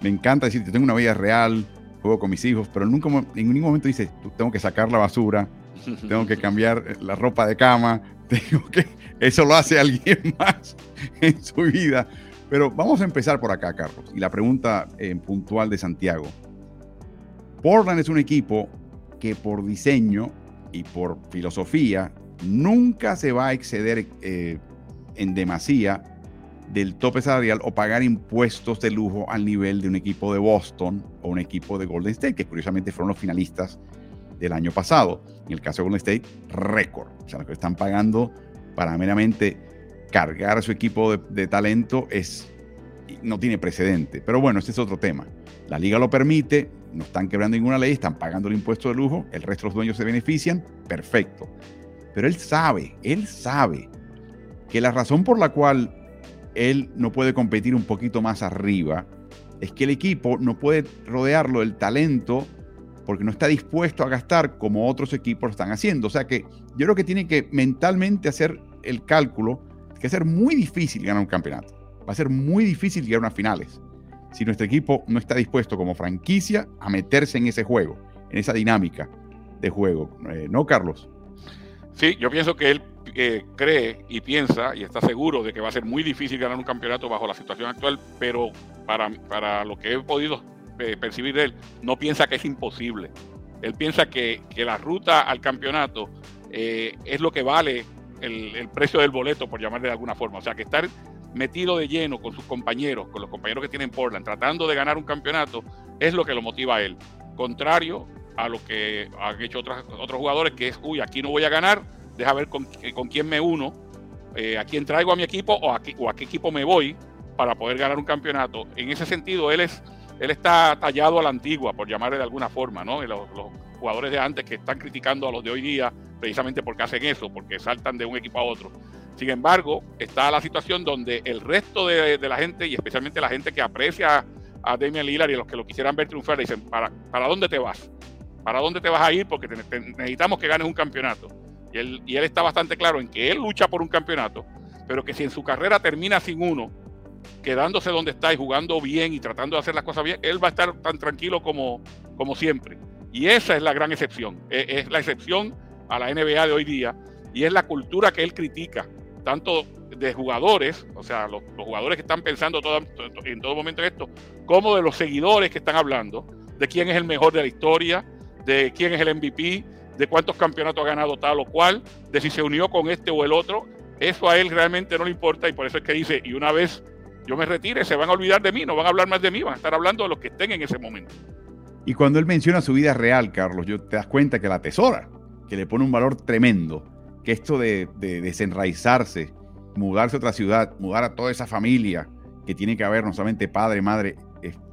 Me encanta decir, tengo una vida real, juego con mis hijos, pero nunca, en ningún momento dices, tengo que sacar la basura, tengo que cambiar la ropa de cama, tengo que, eso lo hace alguien más en su vida. Pero vamos a empezar por acá, Carlos. Y la pregunta eh, puntual de Santiago. Portland es un equipo que por diseño y por filosofía nunca se va a exceder eh, en demasía del tope salarial o pagar impuestos de lujo al nivel de un equipo de Boston o un equipo de Golden State, que curiosamente fueron los finalistas del año pasado. En el caso de Golden State, récord. O sea, lo que están pagando para meramente cargar a su equipo de, talento es no tiene precedente. Pero bueno, este es otro tema. La liga lo permite, no están quebrando ninguna ley, están pagando el impuesto de lujo, el resto de los dueños se benefician, perfecto. Pero él sabe, él sabe que la razón por la cual él no puede competir un poquito más arriba es que el equipo no puede rodearlo del talento porque no está dispuesto a gastar como otros equipos lo están haciendo. O sea que yo creo que tiene que mentalmente hacer el cálculo que va a ser muy difícil ganar un campeonato. Va a ser muy difícil llegar a unas finales si nuestro equipo no está dispuesto como franquicia a meterse en ese juego, en esa dinámica de juego. Eh, ¿No, Carlos? Sí, yo pienso que él eh, cree y piensa y está seguro de que va a ser muy difícil ganar un campeonato bajo la situación actual, pero para, para lo que he podido eh, percibir de él, no piensa que es imposible. Él piensa que, que la ruta al campeonato es lo que vale el, el, precio del boleto, por llamarle de alguna forma. O sea, que estar metido de lleno con sus compañeros, con los compañeros que tienen Portland, tratando de ganar un campeonato, es lo que lo motiva a él. Contrario a lo que han hecho otros, otros jugadores, que es, uy, aquí no voy a ganar, deja ver con, con quién me uno, eh, a quién traigo a mi equipo o a, qué equipo me voy para poder ganar un campeonato. En ese sentido, él es él está tallado a la antigua, por llamarle de alguna forma, ¿no? Los, jugadores de antes que están criticando a los de hoy día precisamente porque hacen eso, porque saltan de un equipo a otro. Sin embargo, está la situación donde el resto de, la gente, y especialmente la gente que aprecia a Damian Lillard y a los que lo quisieran ver triunfar, le dicen, ¿para, ¿para dónde te vas? ¿Para dónde te vas a ir? Porque necesitamos que ganes un campeonato. Y él, y él está bastante claro en que él lucha por un campeonato, pero que si en su carrera termina sin uno, quedándose donde está y jugando bien y tratando de hacer las cosas bien, él va a estar tan tranquilo como, como siempre. Y esa es la gran excepción. Es, es la excepción a la NBA de hoy día y es la cultura que él critica tanto de jugadores, o sea, los, jugadores que están pensando en todo momento en esto, como de los seguidores que están hablando, de quién es el mejor de la historia, de quién es el MVP, de cuántos campeonatos ha ganado tal o cual, de si se unió con este o el otro. Eso a él realmente no le importa y por eso es que dice, y una vez yo me retire, se van a olvidar de mí, no van a hablar más de mí, van a estar hablando de los que estén en ese momento. Y cuando él menciona su vida real, Carlos, yo te das cuenta que la tesora, que le pone un valor tremendo esto de, desenraizarse, mudarse a otra ciudad, mudar a toda esa familia que tiene que haber no solamente padre, madre,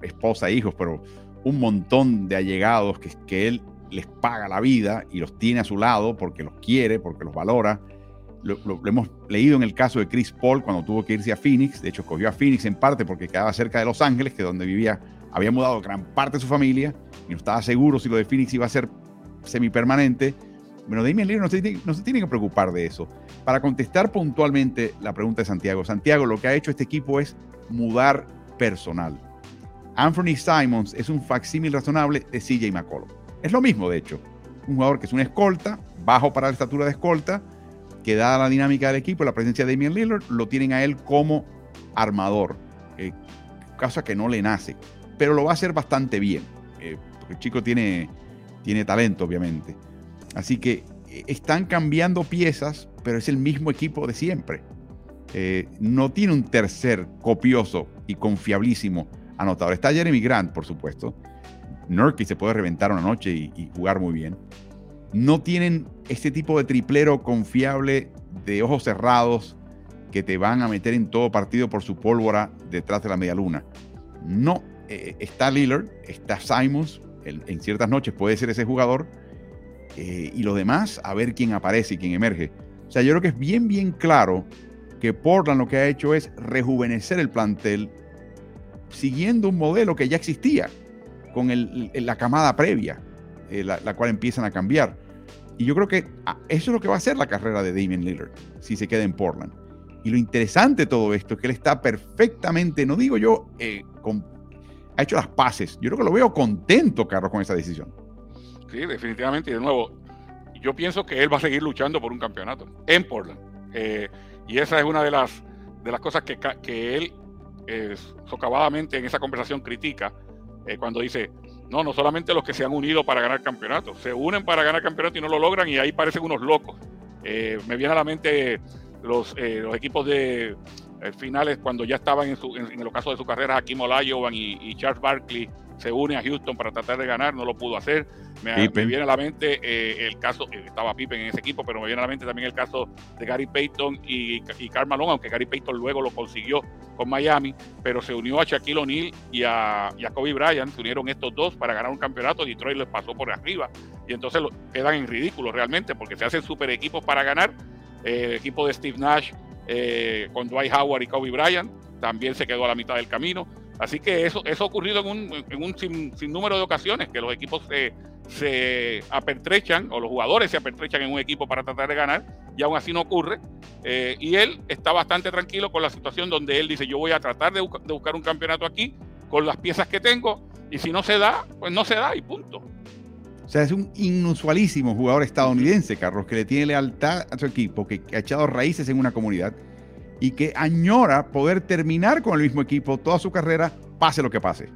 esposa, hijos, pero un montón de allegados que, que él les paga la vida y los tiene a su lado porque los quiere, porque los valora. Lo, hemos leído en el caso de Chris Paul cuando tuvo que irse a Phoenix. De hecho, escogió a Phoenix en parte porque quedaba cerca de Los Ángeles, que donde vivía, había mudado gran parte de su familia y no estaba seguro si lo de Phoenix iba a ser semipermanente. Bueno, Damien Lillard no se, no se tiene que preocupar de eso. Para contestar puntualmente la pregunta de Santiago, Santiago, lo que ha hecho este equipo es mudar personal. Anthony Simons es un facsímil razonable de CJ McCollum. Es lo mismo, de hecho. Un jugador que es una escolta, bajo para la estatura de escolta, que dada la dinámica del equipo, la presencia de Damian Lillard, lo tienen a él como armador, eh, cosa que no le nace, pero lo va a hacer bastante bien, eh, porque el chico tiene, tiene talento, obviamente. Así que eh, están cambiando piezas, pero es el mismo equipo de siempre. Eh, no tiene un tercer copioso y confiablísimo anotador. Está Jeremy Grant, por supuesto. Nurkic se puede reventar una noche y, jugar muy bien. No tienen este tipo de triplero confiable de ojos cerrados que te van a meter en todo partido por su pólvora detrás de la media luna. No, eh, está Lillard, está Simons, en ciertas noches puede ser ese jugador, eh, y los demás a ver quién aparece y quién emerge. O sea, yo creo que es bien, bien claro que Portland lo que ha hecho es rejuvenecer el plantel siguiendo un modelo que ya existía con la camada previa, eh, la, cual empiezan a cambiar. Y yo creo que ah, eso es lo que va a ser la carrera de Damian Lillard si se queda en Portland. Y lo interesante de todo esto es que él está perfectamente, no digo yo, eh, ha hecho las paces. Yo creo que lo veo contento, Carlos, con esa decisión. Sí, definitivamente. Y de nuevo, yo pienso que él va a seguir luchando por un campeonato en Portland. Eh, y esa es una de las, de las cosas que, que él eh, socavadamente en esa conversación critica eh, cuando dice, no, no solamente los que se han unido para ganar campeonatos, se unen para ganar campeonato y no lo logran y ahí parecen unos locos. me viene a la mente los, los equipos de finales cuando ya estaban en, su, en, los casos de su carrera, Hakim Olajuwon y Charles Barkley se une a Houston para tratar de ganar, no lo pudo hacer. Me, viene a la mente eh, el caso, eh, estaba Pippen en ese equipo, pero me viene a la mente también el caso de Gary Payton y, y Karl Malone, aunque Gary Payton luego lo consiguió con Miami, pero se unió a Shaquille O'Neal y a, Kobe Bryant, se unieron estos dos para ganar un campeonato, Detroit les pasó por arriba y entonces quedan en ridículo realmente porque se hacen super equipos para ganar. Eh, el equipo de Steve Nash con Dwight Howard y Kobe Bryant también se quedó a la mitad del camino. Así que eso, eso ha ocurrido en un, en un sin, número de ocasiones, que los equipos se, se apertrechan o los jugadores se apertrechan en un equipo para tratar de ganar y aún así no ocurre. Eh, y él está bastante tranquilo con la situación donde él dice yo voy a tratar de, buscar un campeonato aquí con las piezas que tengo y si no se da, pues no se da y punto. O sea, es un inusualísimo jugador estadounidense, Carlos, que le tiene lealtad a su equipo, que ha echado raíces en una comunidad y que añora poder terminar con el mismo equipo toda su carrera, pase lo que pase.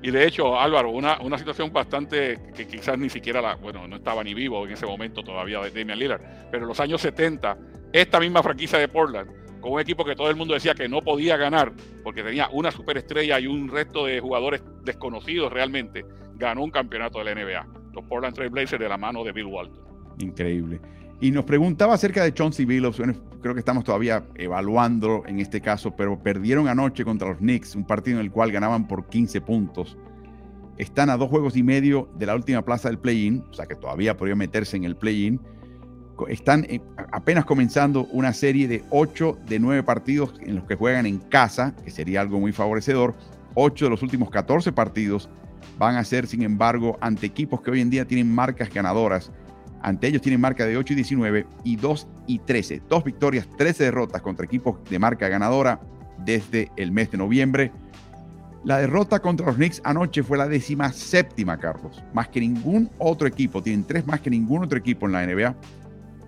Y de hecho, Álvaro, una, una situación bastante que quizás ni siquiera la, bueno, no estaba ni vivo en ese momento todavía de Damian Lillard, pero en los años 70, esta misma franquicia de Portland, con un equipo que todo el mundo decía que no podía ganar, porque tenía una superestrella y un resto de jugadores desconocidos realmente, ganó un campeonato de la NBA. Los Portland Trail Blazers de la mano de Bill Walton. Increíble. Y nos preguntaba acerca de Chauncey Billups. creo que estamos todavía evaluando en este caso, pero perdieron anoche contra los Knicks, un partido en el cual ganaban por 15 puntos. Están a dos juegos y medio de la última plaza del play-in, o sea que todavía podría meterse en el play-in. Están eh, apenas comenzando una serie de 8 de 9 partidos en los que juegan en casa, que sería algo muy favorecedor. 8 de los últimos 14 partidos van a ser, sin embargo, ante equipos que hoy en día tienen marcas ganadoras ante ellos tienen marca de 8 y 19 y 2 y 13. Dos victorias, 13 derrotas contra equipos de marca ganadora desde el mes de noviembre. La derrota contra los Knicks anoche fue la décima séptima, Carlos. Más que ningún otro equipo. Tienen tres más que ningún otro equipo en la NBA.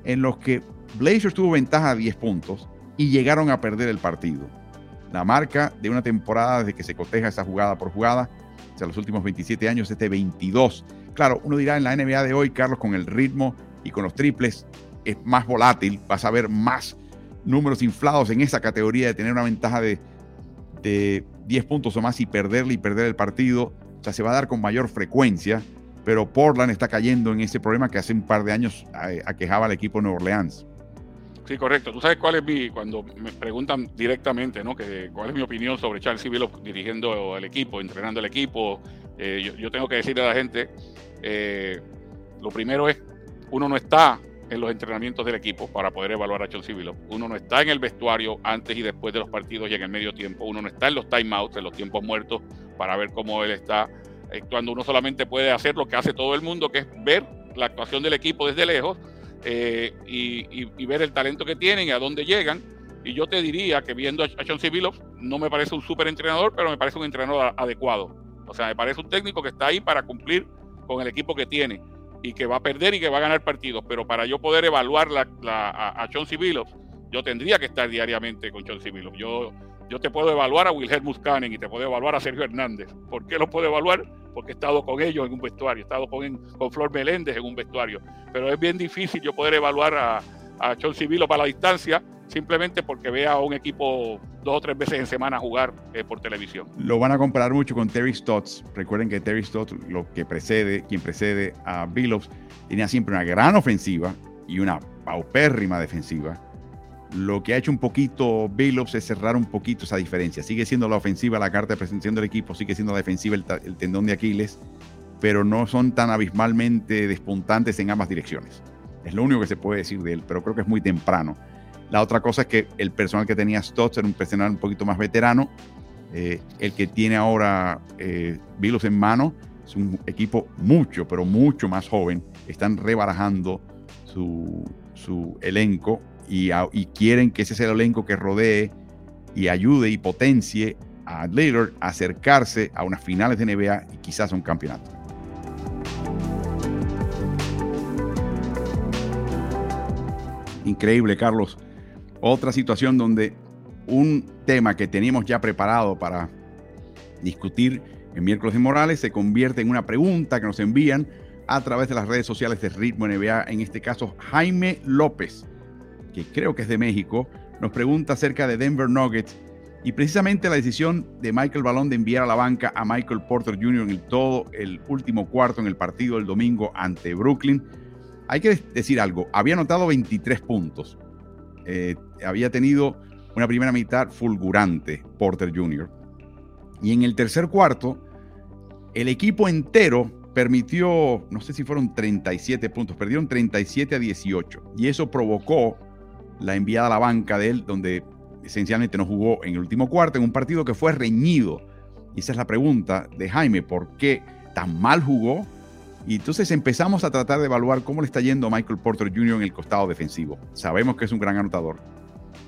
En los que Blazers tuvo ventaja de 10 puntos y llegaron a perder el partido. La marca de una temporada desde que se coteja esa jugada por jugada, o sea, los últimos 27 años, este 22. Claro, uno dirá en la NBA de hoy, Carlos, con el ritmo y con los triples, es más volátil, vas a ver más números inflados en esa categoría de tener una ventaja de, 10 puntos o más y perderle y perder el partido. O sea, se va a dar con mayor frecuencia, pero Portland está cayendo en ese problema que hace un par de años eh, aquejaba al equipo de Nueva Orleans. Sí, correcto. Tú sabes cuál es mi, cuando me preguntan directamente, ¿no? Que, ¿Cuál es mi opinión sobre Charles Billups dirigiendo el equipo, entrenando el equipo? Eh, yo, tengo que decirle a la gente, eh, lo primero es, uno no está en los entrenamientos del equipo para poder evaluar a Charles Billups. Uno no está en el vestuario antes y después de los partidos y en el medio tiempo. Uno no está en los timeouts, en los tiempos muertos, para ver cómo él está actuando. Uno solamente puede hacer lo que hace todo el mundo, que es ver la actuación del equipo desde lejos eh, y, ver el talento que tienen y a dónde llegan. Y yo te diría que viendo a, Chauncey Billups, no me parece un súper entrenador, pero me parece un entrenador adecuado. O sea, me parece un técnico que está ahí para cumplir con el equipo que tiene y que va a perder y que va a ganar partidos. Pero para yo poder evaluar a, a Chauncey yo tendría que estar diariamente con Chauncey Billups. Yo, yo te puedo evaluar a Wilhelm Muscanen y te puedo evaluar a Sergio Hernández. ¿Por qué lo puedo evaluar? porque he estado con ellos en un vestuario, he estado con, con Flor Meléndez en un vestuario, pero es bien difícil yo poder evaluar a, a Chon para la distancia simplemente porque vea a un equipo dos o tres veces en semana jugar eh, por televisión. Lo van a comparar mucho con Terry Stotts. Recuerden que Terry Stotts, lo que precede, quien precede a Billups, tenía siempre una gran ofensiva y una paupérrima defensiva. Lo que ha hecho un poquito Billups es cerrar un poquito esa diferencia. Sigue siendo la ofensiva la carta de presentación del equipo, sigue siendo la defensiva el, el tendón de Aquiles, pero no son tan abismalmente despuntantes en ambas direcciones. Es lo único que se puede decir de él, pero creo que es muy temprano. La otra cosa es que el personal que tenía Stotts era un personal un poquito más veterano. Eh, el que tiene ahora eh, Vilos en mano es un equipo mucho, pero mucho más joven. Están rebarajando su, elenco y, y, quieren que ese sea el elenco que rodee y ayude y potencie a Lillard a acercarse a unas finales de NBA y quizás a un campeonato. Increíble, Carlos. Otra situación donde un tema que teníamos ya preparado para discutir en miércoles de Morales se convierte en una pregunta que nos envían a través de las redes sociales de Ritmo NBA, en este caso Jaime López, que creo que es de México, nos pregunta acerca de Denver Nuggets y precisamente la decisión de Michael Balón de enviar a la banca a Michael Porter Jr. en todo el último cuarto en el partido del domingo ante Brooklyn. Hay que decir algo, había anotado 23 puntos, eh, había tenido una primera mitad fulgurante, Porter Jr. Y en el tercer cuarto, el equipo entero permitió, no sé si fueron 37 puntos, perdieron 37 a 18. Y eso provocó la enviada a la banca de él, donde esencialmente no jugó en el último cuarto, en un partido que fue reñido. Y esa es la pregunta de Jaime, ¿por qué tan mal jugó? Y entonces empezamos a tratar de evaluar cómo le está yendo Michael Porter Jr. en el costado defensivo. Sabemos que es un gran anotador.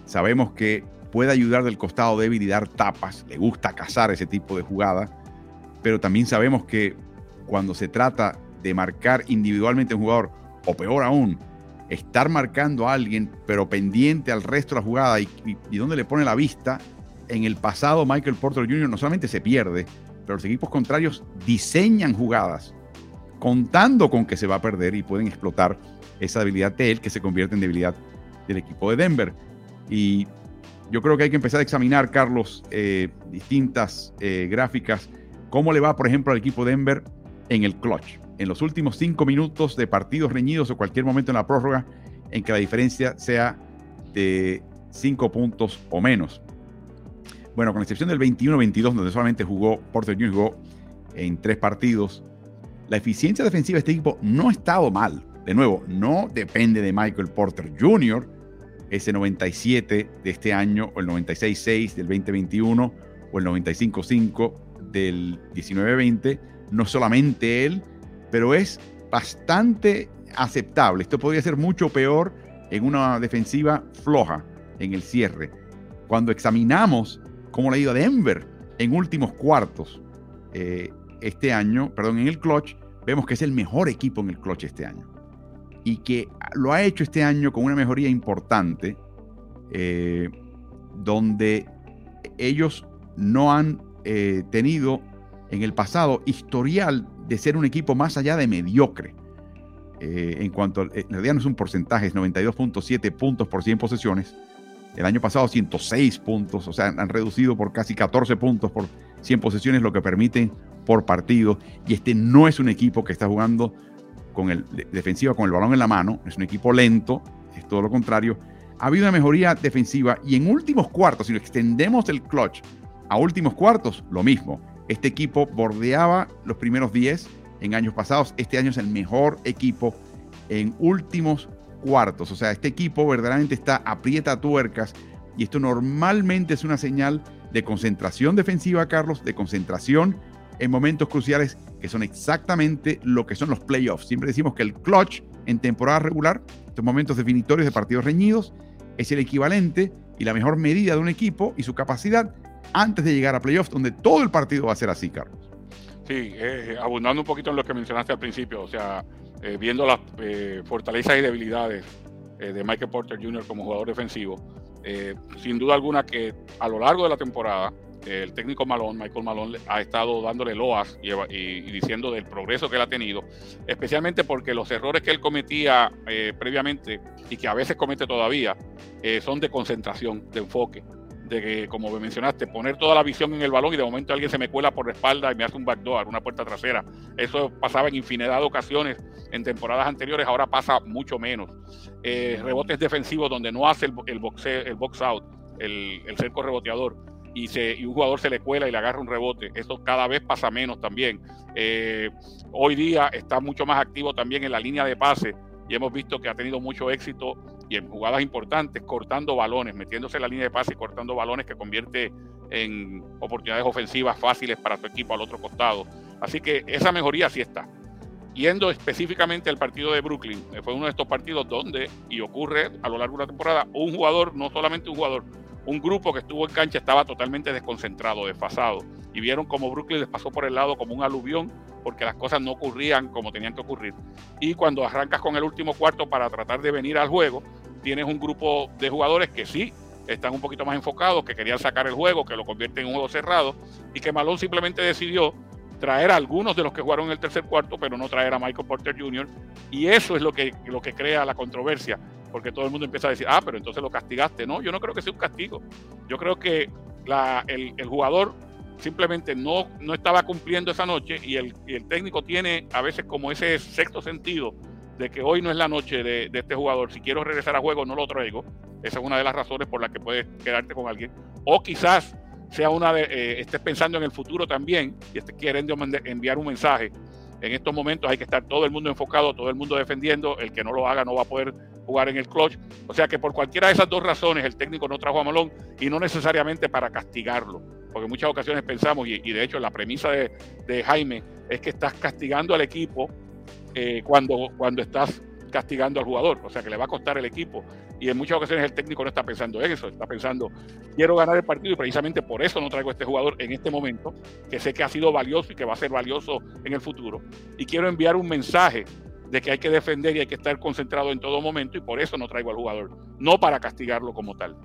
Sabemos que puede ayudar del costado débil y dar tapas. Le gusta cazar ese tipo de jugada. Pero también sabemos que cuando se trata de marcar individualmente a un jugador, o peor aún, estar marcando a alguien, pero pendiente al resto de la jugada y, y, donde le pone la vista, en el pasado Michael Porter Jr. no solamente se pierde, pero los equipos contrarios diseñan jugadas contando con que se va a perder y pueden explotar esa debilidad de él que se convierte en debilidad del equipo de Denver. Y yo creo que hay que empezar a examinar, Carlos, eh, distintas eh, gráficas, cómo le va, por ejemplo, al equipo de Denver en el clutch, en los últimos cinco minutos de partidos reñidos o cualquier momento en la prórroga en que la diferencia sea de cinco puntos o menos. Bueno, con excepción del 21-22, donde solamente jugó Porter Jr. jugó en tres partidos, la eficiencia defensiva de este equipo no ha estado mal. De nuevo, no depende de Michael Porter Jr., ese 97 de este año, o el 96-6 del 2021, o el 95-5 del 19-20. No solamente él, pero es bastante aceptable. Esto podría ser mucho peor en una defensiva floja en el cierre. Cuando examinamos cómo le ha ido a Denver en últimos cuartos eh, este año, perdón, en el clutch, vemos que es el mejor equipo en el clutch este año. Y que lo ha hecho este año con una mejoría importante, eh, donde ellos no han eh, tenido en el pasado historial de ser un equipo más allá de mediocre. Eh, en cuanto, en realidad no es un porcentaje, es 92.7 puntos por 100 posesiones. El año pasado 106 puntos, o sea, han reducido por casi 14 puntos por 100 posesiones, lo que permite por partido. Y este no es un equipo que está jugando con el defensiva con el balón en la mano, es un equipo lento, es todo lo contrario. Ha habido una mejoría defensiva y en últimos cuartos, si lo extendemos el clutch a últimos cuartos, lo mismo. Este equipo bordeaba los primeros 10 en años pasados. Este año es el mejor equipo en últimos cuartos. O sea, este equipo verdaderamente está aprieta tuercas y esto normalmente es una señal de concentración defensiva, Carlos, de concentración en momentos cruciales que son exactamente lo que son los playoffs. Siempre decimos que el clutch en temporada regular, estos momentos definitorios de partidos reñidos, es el equivalente y la mejor medida de un equipo y su capacidad antes de llegar a playoffs, donde todo el partido va a ser así, Carlos. Sí, eh, abundando un poquito en lo que mencionaste al principio, o sea, eh, viendo las eh, fortalezas y debilidades de Michael Porter Jr. como jugador defensivo, sin duda alguna que a lo largo de la temporada el técnico Malone, Michael Malone, ha estado dándole loas y, diciendo del progreso que él ha tenido, especialmente porque los errores que él cometía eh, previamente y que a veces comete todavía eh, son de concentración, de enfoque. De que, como mencionaste, poner toda la visión en el balón y de momento alguien se me cuela por la espalda y me hace un backdoor, una puerta trasera. Eso pasaba en infinidad de ocasiones en temporadas anteriores, ahora pasa mucho menos. Eh, rebotes defensivos donde no hace el, el, el box out, el, el cerco reboteador y, se, un jugador se le cuela y le agarra un rebote. Eso cada vez pasa menos también. Eh, hoy día está mucho más activo también en la línea de pase y hemos visto que ha tenido mucho éxito y en jugadas importantes cortando balones, metiéndose en la línea de pase y cortando balones que convierte en oportunidades ofensivas fáciles para su equipo al otro costado. Así que esa mejoría sí está. Yendo específicamente al partido de Brooklyn, eh, fue uno de estos partidos donde, y ocurre a lo largo de la temporada, un jugador, no solamente un jugador, un grupo que estuvo en cancha estaba totalmente desconcentrado, desfasado, y vieron como Brooklyn les pasó por el lado como un aluvión, porque las cosas no ocurrían como tenían que ocurrir. Y cuando arrancas con el último cuarto para tratar de venir al juego, tienes un grupo de jugadores que sí están un poquito más enfocados, que querían sacar el juego, que lo convierte en un juego cerrado, y que Malone simplemente decidió traer a algunos de los que jugaron en el tercer cuarto, pero no traer a Michael Porter Jr. Y eso es lo que, lo que crea la controversia porque todo el mundo empieza a decir, ah, pero entonces lo castigaste. No, yo no creo que sea un castigo. Yo creo que el, jugador simplemente no, no estaba cumpliendo esa noche y el, técnico tiene a veces como ese sexto sentido de que hoy no es la noche de, este jugador. Si quiero regresar a juego, no lo traigo. Esa es una de las razones por las que puedes quedarte con alguien. O quizás sea una de, eh, estés pensando en el futuro también y estés queriendo enviar un mensaje. En estos momentos hay que estar todo el mundo enfocado, todo el mundo defendiendo. El que no lo haga no va a poder jugar en el clutch. O sea que por cualquiera de esas dos razones el técnico no trajo a Malón y no necesariamente para castigarlo. Porque en muchas ocasiones pensamos, y, de hecho la premisa de, Jaime es que estás castigando al equipo eh, cuando, cuando estás castigando al jugador, o sea que le va a costar el equipo. Y en muchas ocasiones el técnico no está pensando en eso, está pensando, quiero ganar el partido y precisamente por eso no traigo a este jugador en este momento, que sé que ha sido valioso y que va a ser valioso en el futuro. Y quiero enviar un mensaje de que hay que defender y hay que estar concentrado en todo momento y por eso no traigo al jugador, no para castigarlo como tal.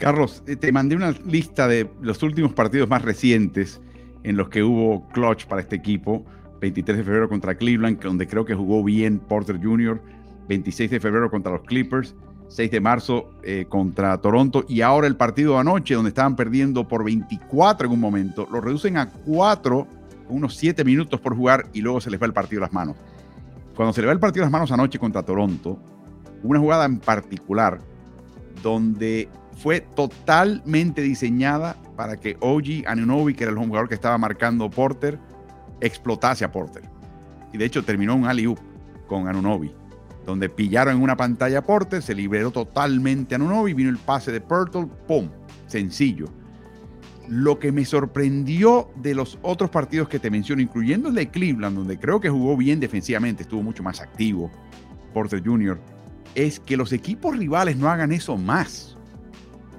Carlos, eh, te mandé una lista de los últimos partidos más recientes en los que hubo clutch para este equipo. 23 de febrero contra Cleveland, donde creo que jugó bien Porter Jr. 26 de febrero contra los Clippers. 6 de marzo eh, contra Toronto. Y ahora el partido de anoche, donde estaban perdiendo por 24 en un momento, lo reducen a 4, unos 7 minutos por jugar y luego se les va el partido a las manos. Cuando se le va el partido a las manos anoche contra Toronto, una jugada en particular donde fue totalmente diseñada para que OG Anunobi, que era el jugador que estaba marcando Porter, explotase a Porter. Y de hecho terminó un alley con Anunobi, donde pillaron en una pantalla a Porter, se liberó totalmente Anunobi, vino el pase de Purtle, ¡pum! Sencillo. Lo que me sorprendió de los otros partidos que te menciono, incluyendo el de Cleveland, donde creo que jugó bien defensivamente, estuvo mucho más activo, Porter Jr., es que los equipos rivales no hagan eso más.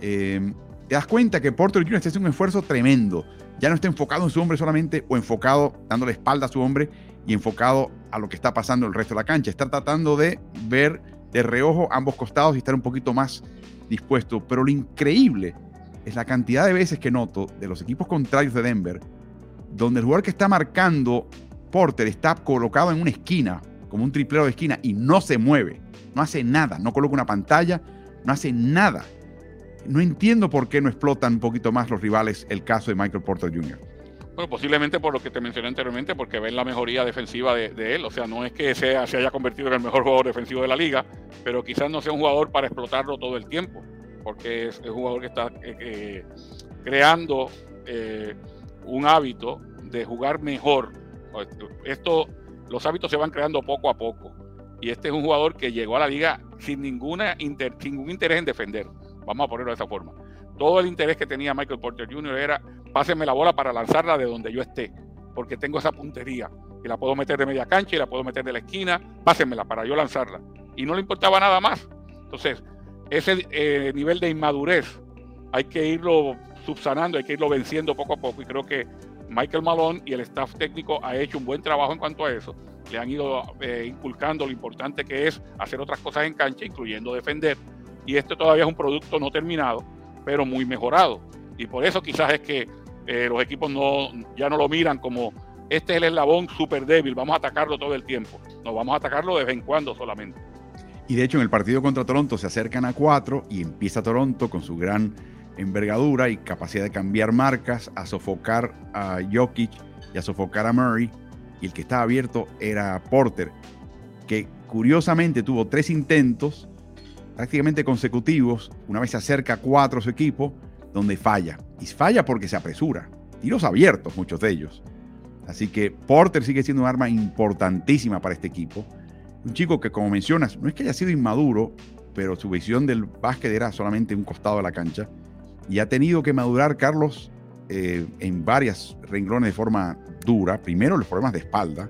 Eh, te das cuenta que Porter Jr. está haciendo un esfuerzo tremendo. Ya no está enfocado en su hombre solamente o enfocado dándole espalda a su hombre y enfocado a lo que está pasando el resto de la cancha. Está tratando de ver de reojo ambos costados y estar un poquito más dispuesto. Pero lo increíble es la cantidad de veces que noto de los equipos contrarios de Denver, donde el jugador que está marcando Porter está colocado en una esquina, como un triplero de esquina, y no se mueve, no hace nada, no coloca una pantalla, no hace nada. No entiendo por qué no explotan un poquito más los rivales el caso de Michael Porter Jr. Bueno, posiblemente por lo que te mencioné anteriormente, porque ven la mejoría defensiva de, él. O sea, no es que se haya convertido en el mejor jugador defensivo de la liga, pero quizás no sea un jugador para explotarlo todo el tiempo porque es, un jugador que está eh, eh, creando eh, un hábito de jugar mejor. Esto, los hábitos se van creando poco a poco. Y este es un jugador que llegó a la liga sin, ninguna ningún interés en defender. Vamos a ponerlo de esa forma. Todo el interés que tenía Michael Porter Jr. era pásenme la bola para lanzarla de donde yo esté, porque tengo esa puntería y la puedo meter de media cancha y la puedo meter de la esquina, pásenmela para yo lanzarla. Y no le importaba nada más. Entonces, ese eh, nivel de inmadurez hay que irlo subsanando, hay que irlo venciendo poco a poco y creo que Michael Malone y el staff técnico ha hecho un buen trabajo en cuanto a eso. Le han ido eh, inculcando lo importante que es hacer otras cosas en cancha, incluyendo defender. Y este todavía es un producto no terminado, pero muy mejorado. Y por eso quizás es que eh, los equipos no, ya no lo miran como este es el eslabón súper débil, vamos a atacarlo todo el tiempo. No, vamos a atacarlo de vez en cuando solamente. Y de hecho en el partido contra Toronto se acercan a cuatro y empieza Toronto con su gran envergadura y capacidad de cambiar marcas, a sofocar a Jokic y a sofocar a Murray. Y el que estaba abierto era Porter, que curiosamente tuvo tres intentos prácticamente consecutivos. Una vez se acerca a cuatro su equipo, donde falla. Y falla porque se apresura. Tiros abiertos, muchos de ellos. Así que Porter sigue siendo un arma importantísima para este equipo. Un chico que, como mencionas, no es que haya sido inmaduro, pero su visión del básquet era solamente un costado de la cancha. Y ha tenido que madurar Carlos eh, en varias renglones de forma dura. Primero, los problemas de espalda,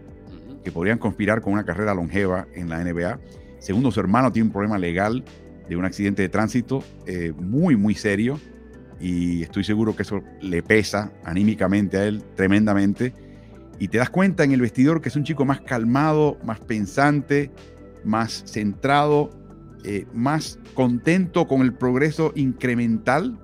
que podrían conspirar con una carrera longeva en la NBA. Segundo, su hermano tiene un problema legal de un accidente de tránsito eh, muy, muy serio. Y estoy seguro que eso le pesa anímicamente a él tremendamente. Y te das cuenta en el vestidor que es un chico más calmado, más pensante, más centrado, eh, más contento con el progreso incremental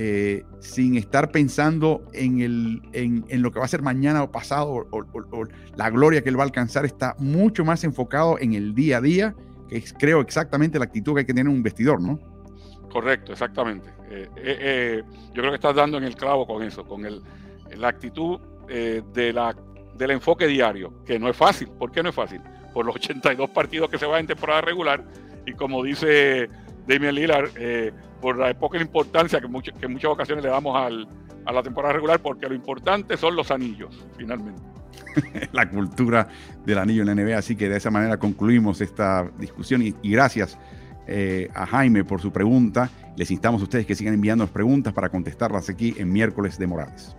eh, sin estar pensando en, el, en, lo que va a ser mañana o pasado o, la gloria que él va a alcanzar, está mucho más enfocado en el día a día, que es creo exactamente la actitud que hay que tener un vestidor, ¿no? Correcto, exactamente. Eh, eh, yo creo que estás dando en el clavo con eso, con el, la actitud de la, del enfoque diario, que no es fácil. ¿Por qué no es fácil? Por los 82 partidos que se van en temporada regular y como dice Damian Lillard, por la poca importancia que, que en muchas ocasiones le damos a la temporada regular, porque lo importante son los anillos, finalmente. la cultura del anillo en la NBA, así que de esa manera concluimos esta discusión y, gracias eh, a Jaime por su pregunta. Les instamos a ustedes que sigan enviándonos preguntas para contestarlas aquí en miércoles de Morales.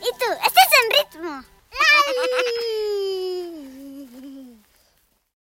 ¿Y tú? ¿Estás en ritmo?